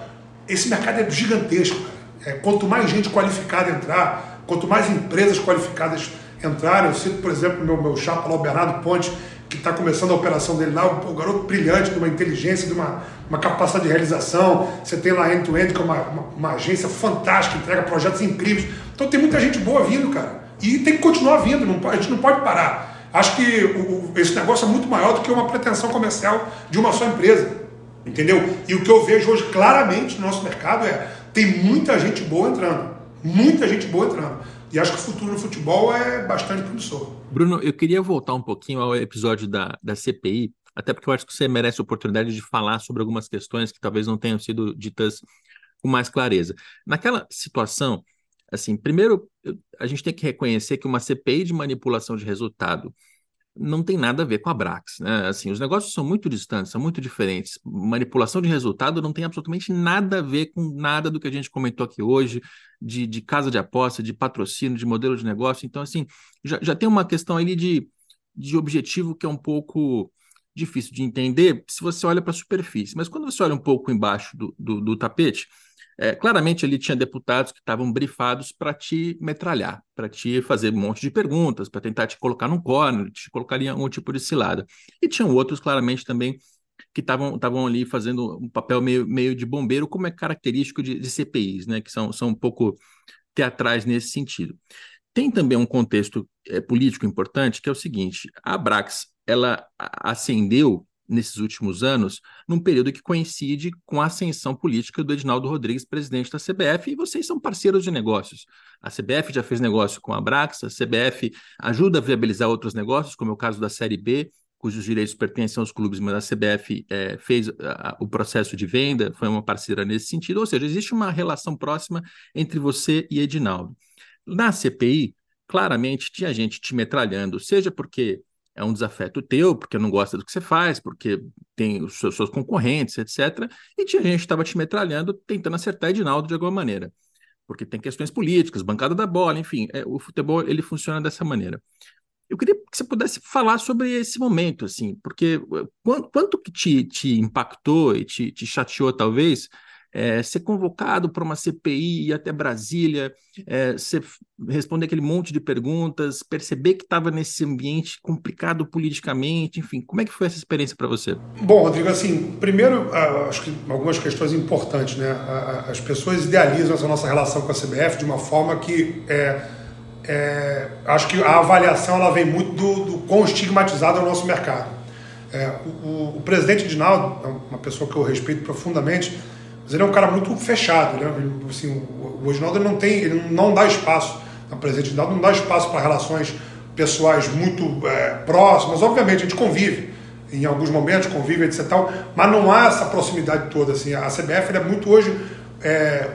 Speaker 3: Esse mercado é gigantesco. É, quanto mais gente qualificada entrar, quanto mais empresas qualificadas entrarem, eu cito, por exemplo, meu, meu chapa lá, o Bernardo Ponte, que está começando a operação dele lá, o, o, garoto brilhante, de uma inteligência, de uma, uma capacidade de realização. Você tem lá End-to-End, que é uma, uma, uma, agência fantástica, entrega projetos incríveis. Então tem muita gente boa vindo, cara. E tem que continuar vindo, não, a gente não pode parar. Acho que o, esse negócio é muito maior do que uma pretensão comercial de uma só empresa. Entendeu? E o que eu vejo hoje claramente no nosso mercado é tem muita gente boa entrando. Muita gente boa entrando. E acho que o futuro no futebol é bastante promissor.
Speaker 1: Bruno, eu queria voltar um pouquinho ao episódio da, da CPI, até porque eu acho que você merece a oportunidade de falar sobre algumas questões que talvez não tenham sido ditas com mais clareza. Naquela situação, assim, primeiro a gente tem que reconhecer que uma CPI de manipulação de resultado não tem nada a ver com a Brax, né? Assim, os negócios são muito distantes, são muito diferentes. Manipulação de resultado não tem absolutamente nada a ver com nada do que a gente comentou aqui hoje, de, de casa de aposta, de patrocínio, de modelo de negócio. Então, assim, já, já tem uma questão ali de, de objetivo que é um pouco difícil de entender se você olha para a superfície. Mas quando você olha um pouco embaixo do, do, do tapete, é, claramente ali tinha deputados que estavam brifados para te metralhar, para te fazer um monte de perguntas, para tentar te colocar num corner, te colocar em algum tipo de cilada. E tinham outros, claramente, também que estavam ali fazendo um papel meio, meio de bombeiro, como é característico de, de CPIs, né, que são, são um pouco teatrais nesse sentido. Tem também um contexto é, político importante, que é o seguinte: a Abrax ela ascendeu nesses últimos anos, num período que coincide com a ascensão política do Edinaldo Rodrigues, presidente da CBF, e vocês são parceiros de negócios. A CBF já fez negócio com a Abrax, a CBF ajuda a viabilizar outros negócios, como é o caso da Série B, cujos direitos pertencem aos clubes, mas a CBF é, fez a, o processo de venda, foi uma parceira nesse sentido, ou seja, existe uma relação próxima entre você e Edinaldo. Na CPI, claramente tinha gente te metralhando, seja porque é um desafeto teu, porque não gosta do que você faz, porque tem os seus, seus concorrentes, etc. E tinha gente que estava te metralhando, tentando acertar Edinaldo de alguma maneira. Porque tem questões políticas, bancada da bola, enfim, é, o futebol ele funciona dessa maneira. Eu queria que você pudesse falar sobre esse momento, assim, porque eh, quanto, quanto que te, te impactou e te, te chateou, talvez, é, ser convocado para uma CPI, ir até Brasília, é, ser, responder aquele monte de perguntas, perceber que estava nesse ambiente complicado politicamente, enfim, como é que foi essa experiência para você?
Speaker 3: Bom, Rodrigo, assim, primeiro, uh, acho que algumas questões importantes, né? As pessoas idealizam essa nossa relação com a CBF de uma forma que é, é, acho que a avaliação ela vem muito do, do quão estigmatizado é o nosso mercado. É, o, o, presidente Dinaldo, é uma pessoa que eu respeito profundamente, mas ele é um cara muito fechado. Né? Assim, o, Osnaldo não tem, ele não dá espaço, o presidente Osnaldo não dá espaço para relações pessoais muito é, próximas. Obviamente, a gente convive. em alguns momentos, convive, etc. Tal, mas não há essa proximidade toda. Assim. A CBF é muito hoje, é,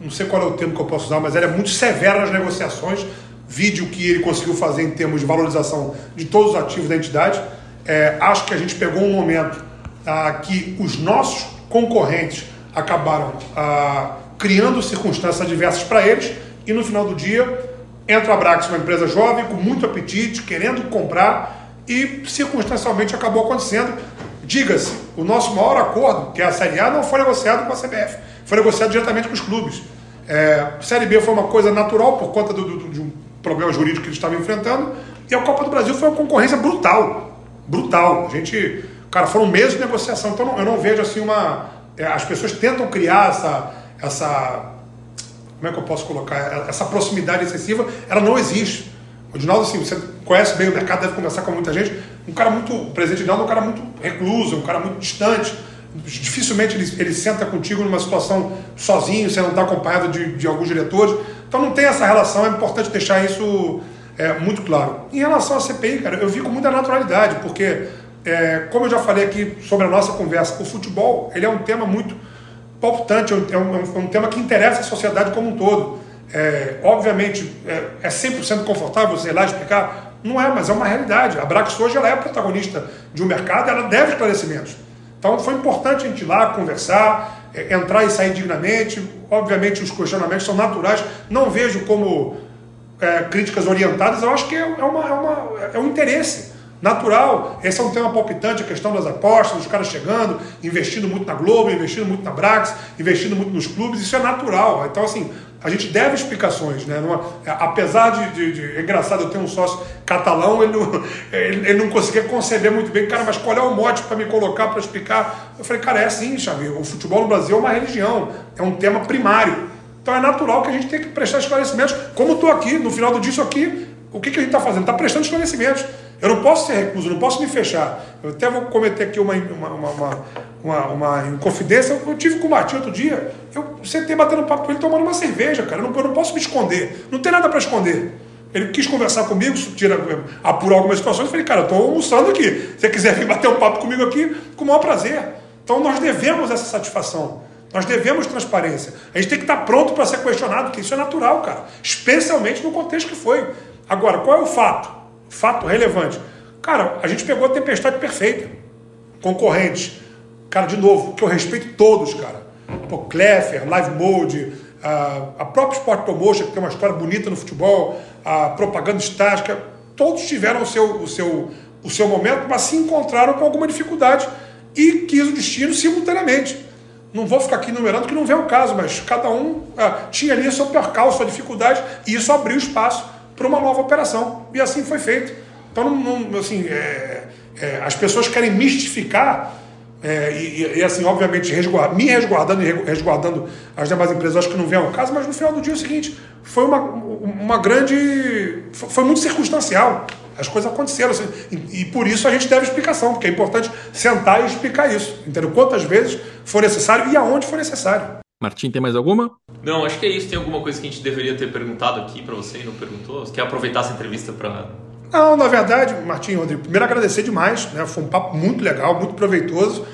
Speaker 3: não sei qual é o termo que eu posso usar, mas ela é muito severa nas negociações. Vídeo que ele conseguiu fazer em termos de valorização de todos os ativos da entidade. É, acho que a gente pegou um momento ah, que os nossos concorrentes acabaram ah, criando circunstâncias adversas para eles e no final do dia entra a Brax, uma empresa jovem, com muito apetite, querendo comprar e circunstancialmente acabou acontecendo. Diga-se, o nosso maior acordo, que é a Série A, não foi negociado com a CBF, foi negociado diretamente com os clubes. É, Série B foi uma coisa natural por conta do, do, de um problema jurídico que eles estavam enfrentando e a Copa do Brasil foi uma concorrência brutal, brutal. A gente, cara, foram meses de negociação, então eu não vejo assim uma. É, as pessoas tentam criar essa, essa como é que eu posso colocar? Essa proximidade excessiva, ela não existe. O Dinaldo, assim, você conhece bem o mercado, deve conversar com muita gente. Um cara muito, o presidente Dinaldo é um cara muito recluso, um cara muito distante. Dificilmente ele, ele senta contigo numa situação sozinho, você não está acompanhado de, de alguns diretores. Então não tem essa relação, é importante deixar isso é, muito claro. Em relação à CPI, cara, eu vi com muita naturalidade, porque, é, como eu já falei aqui sobre a nossa conversa, o futebol ele é um tema muito palpitante, é um, é um, é tema que interessa a sociedade como um todo. É, obviamente, é, é 100% confortável você ir lá explicar? Não é, mas é uma realidade. A Brax hoje ela é protagonista de um mercado ela deve esclarecimentos. Então foi importante a gente ir lá conversar, é, entrar e sair dignamente. Obviamente os questionamentos são naturais. Não vejo como é, críticas orientadas, eu acho que é, é uma, uma, é um interesse natural. Esse é um tema palpitante, a questão das apostas, os caras chegando, investindo muito na Globo, investindo muito na Brax, investindo muito nos clubes, isso é natural. Então, assim, a gente deve explicações, né? Numa, é, apesar de, de, de, É engraçado, eu tenho um sócio catalão, ele não, [LAUGHS] ele, ele não conseguia conceber muito bem, cara, mas qual é o mote para me colocar, para explicar? Eu falei, cara, é assim, Xavier, o futebol no Brasil é uma religião, é um tema primário. Então é natural que a gente tenha que prestar esclarecimentos. Como estou aqui, no final do dia, aqui, o que, que a gente está fazendo? Está prestando esclarecimentos. Eu não posso ser recluso, não posso me fechar. Eu até vou cometer aqui uma, uma, uma, uma, uma inconfidência. Eu tive com o Martinho outro dia, eu sentei batendo papo com ele tomando uma cerveja, cara. Eu não, eu não posso me esconder. Não tem nada para esconder. Ele quis conversar comigo, tira, apurar algumas situações. Eu falei, cara, eu estou almoçando aqui. Se você quiser vir bater um papo comigo aqui, com o maior prazer. Então nós devemos essa satisfação. Nós devemos transparência. A gente tem que estar pronto para ser questionado, porque isso é natural, cara. Especialmente no contexto que foi. Agora, qual é o fato? Fato relevante. Cara, a gente pegou a tempestade perfeita. Concorrentes. Cara, de novo, que eu respeito todos, cara. Pô, Kleffer, Live Mode, a, a própria Sport Promotion, que tem uma história bonita no futebol, a propaganda estática, todos tiveram o seu, o seu, o seu momento, mas se encontraram com alguma dificuldade e quis o destino simultaneamente. Não vou ficar aqui numerando que não vem o caso, mas cada um ah, tinha ali a sua percalço, a sua dificuldade, e isso abriu espaço para uma nova operação. E assim foi feito. Então, não, não assim, é, é, as pessoas querem mistificar é, e, e, assim, obviamente, me resguardando e resguardando as demais empresas, acho que não vem ao caso, mas no final do dia é o seguinte: foi uma, uma grande. Foi muito circunstancial. As coisas aconteceram. Assim, e, e, por isso a gente deve explicação, porque é importante sentar e explicar isso. Entendeu? Quantas vezes for necessário e aonde for necessário.
Speaker 1: Martim, tem mais alguma?
Speaker 2: Não, acho que é isso. Tem alguma coisa que a gente deveria ter perguntado aqui para você e não perguntou? Você quer aproveitar essa entrevista para.
Speaker 3: Não, na verdade, Martim Rodrigo, primeiro agradecer demais, né? Foi um papo muito legal, muito proveitoso.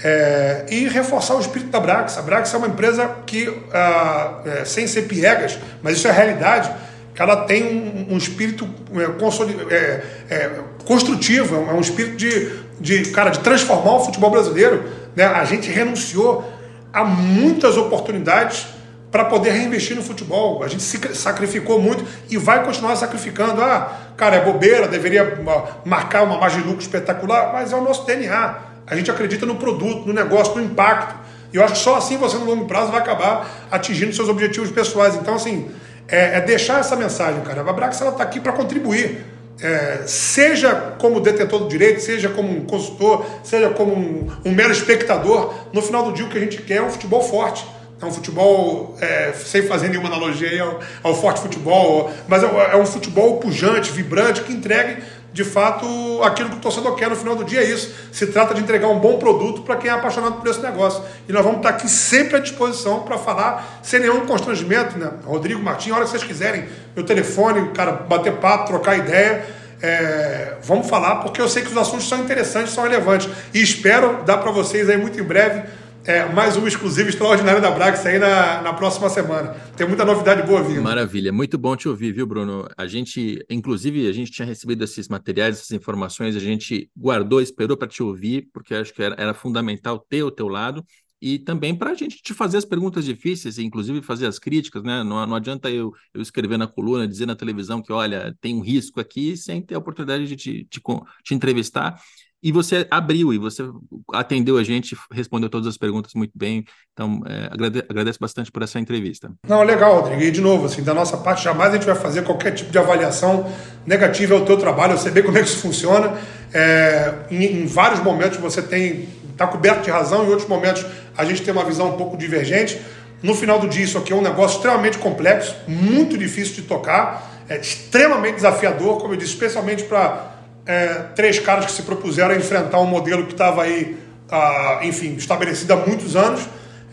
Speaker 3: É, e reforçar o espírito da Brax. A Brax é uma empresa que, ah, é, sem ser piegas, mas isso é realidade, que ela tem um, um espírito é, é, é construtivo, é um espírito de, de, cara, de transformar o futebol brasileiro. Né? A gente renunciou há muitas oportunidades para poder reinvestir no futebol. A gente se sacrificou muito e vai continuar sacrificando. Ah, cara, é bobeira, deveria marcar uma margem de lucro espetacular, mas é o nosso DNA. A gente acredita no produto, no negócio, no impacto. E eu acho que só assim você, no longo prazo, vai acabar atingindo seus objetivos pessoais. Então, assim, é, é deixar essa mensagem, cara. A Brax está aqui para contribuir é, seja como detentor do direito, seja como um consultor, seja como um, um, mero espectador, no final do dia o que a gente quer é um futebol forte. É um futebol, é, sem fazer nenhuma analogia ao, ao forte futebol, mas é, é um futebol pujante, vibrante, que entregue de fato aquilo que o torcedor quer no final do dia é isso. Se trata de entregar um bom produto para quem é apaixonado por esse negócio. E nós vamos estar aqui sempre à disposição para falar sem nenhum constrangimento, né? Rodrigo Martins, a hora que vocês quiserem, meu telefone, cara, bater papo, trocar ideia. É, vamos falar, porque eu sei que os assuntos são interessantes, são relevantes. E espero dar para vocês aí muito em breve é, mais um exclusivo extraordinário da Brax aí na, na próxima semana. Tem muita novidade boa vindo.
Speaker 1: Maravilha, muito bom te ouvir, viu, Bruno? A gente, inclusive, a gente tinha recebido esses materiais, essas informações, a gente guardou, esperou para te ouvir, porque acho que era, era fundamental ter o teu lado e também para a gente te fazer as perguntas difíceis, inclusive fazer as críticas, né? Não, não adianta eu, eu escrever na coluna, dizer na televisão que, olha, tem um risco aqui, sem ter a oportunidade de te, te, te entrevistar e você abriu e você atendeu a gente, respondeu todas as perguntas muito bem. Então, é, agrade, agradeço bastante por essa entrevista.
Speaker 3: Não, legal, Rodrigo. E de novo, assim, da nossa parte, jamais a gente vai fazer qualquer tipo de avaliação negativa ao teu trabalho. Eu sei bem como é que isso funciona. É, em, em, vários momentos você tem está coberto de razão, em outros momentos a gente tem uma visão um pouco divergente. No final do dia, isso aqui é um negócio extremamente complexo, muito difícil de tocar, é extremamente desafiador, como eu disse, especialmente para é, três caras que se propuseram a enfrentar um modelo que estava aí, ah, enfim, estabelecido há muitos anos.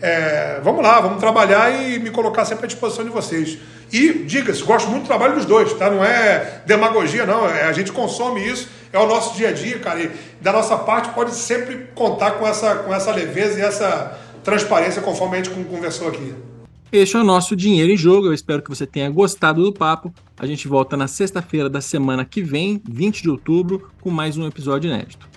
Speaker 3: É, vamos lá, vamos trabalhar e me colocar sempre à disposição de vocês. E, diga-se, gosto muito do trabalho dos dois, tá? Não é demagogia, não. É, a gente consome isso, é o nosso dia a dia, cara. E da nossa parte pode sempre contar com essa, com essa leveza e essa transparência, conforme a gente conversou aqui.
Speaker 1: Este é o nosso Dinheiro em Jogo. Eu espero que você tenha gostado do papo. A gente volta na sexta-feira da semana que vem, 20 de outubro, com mais um episódio inédito.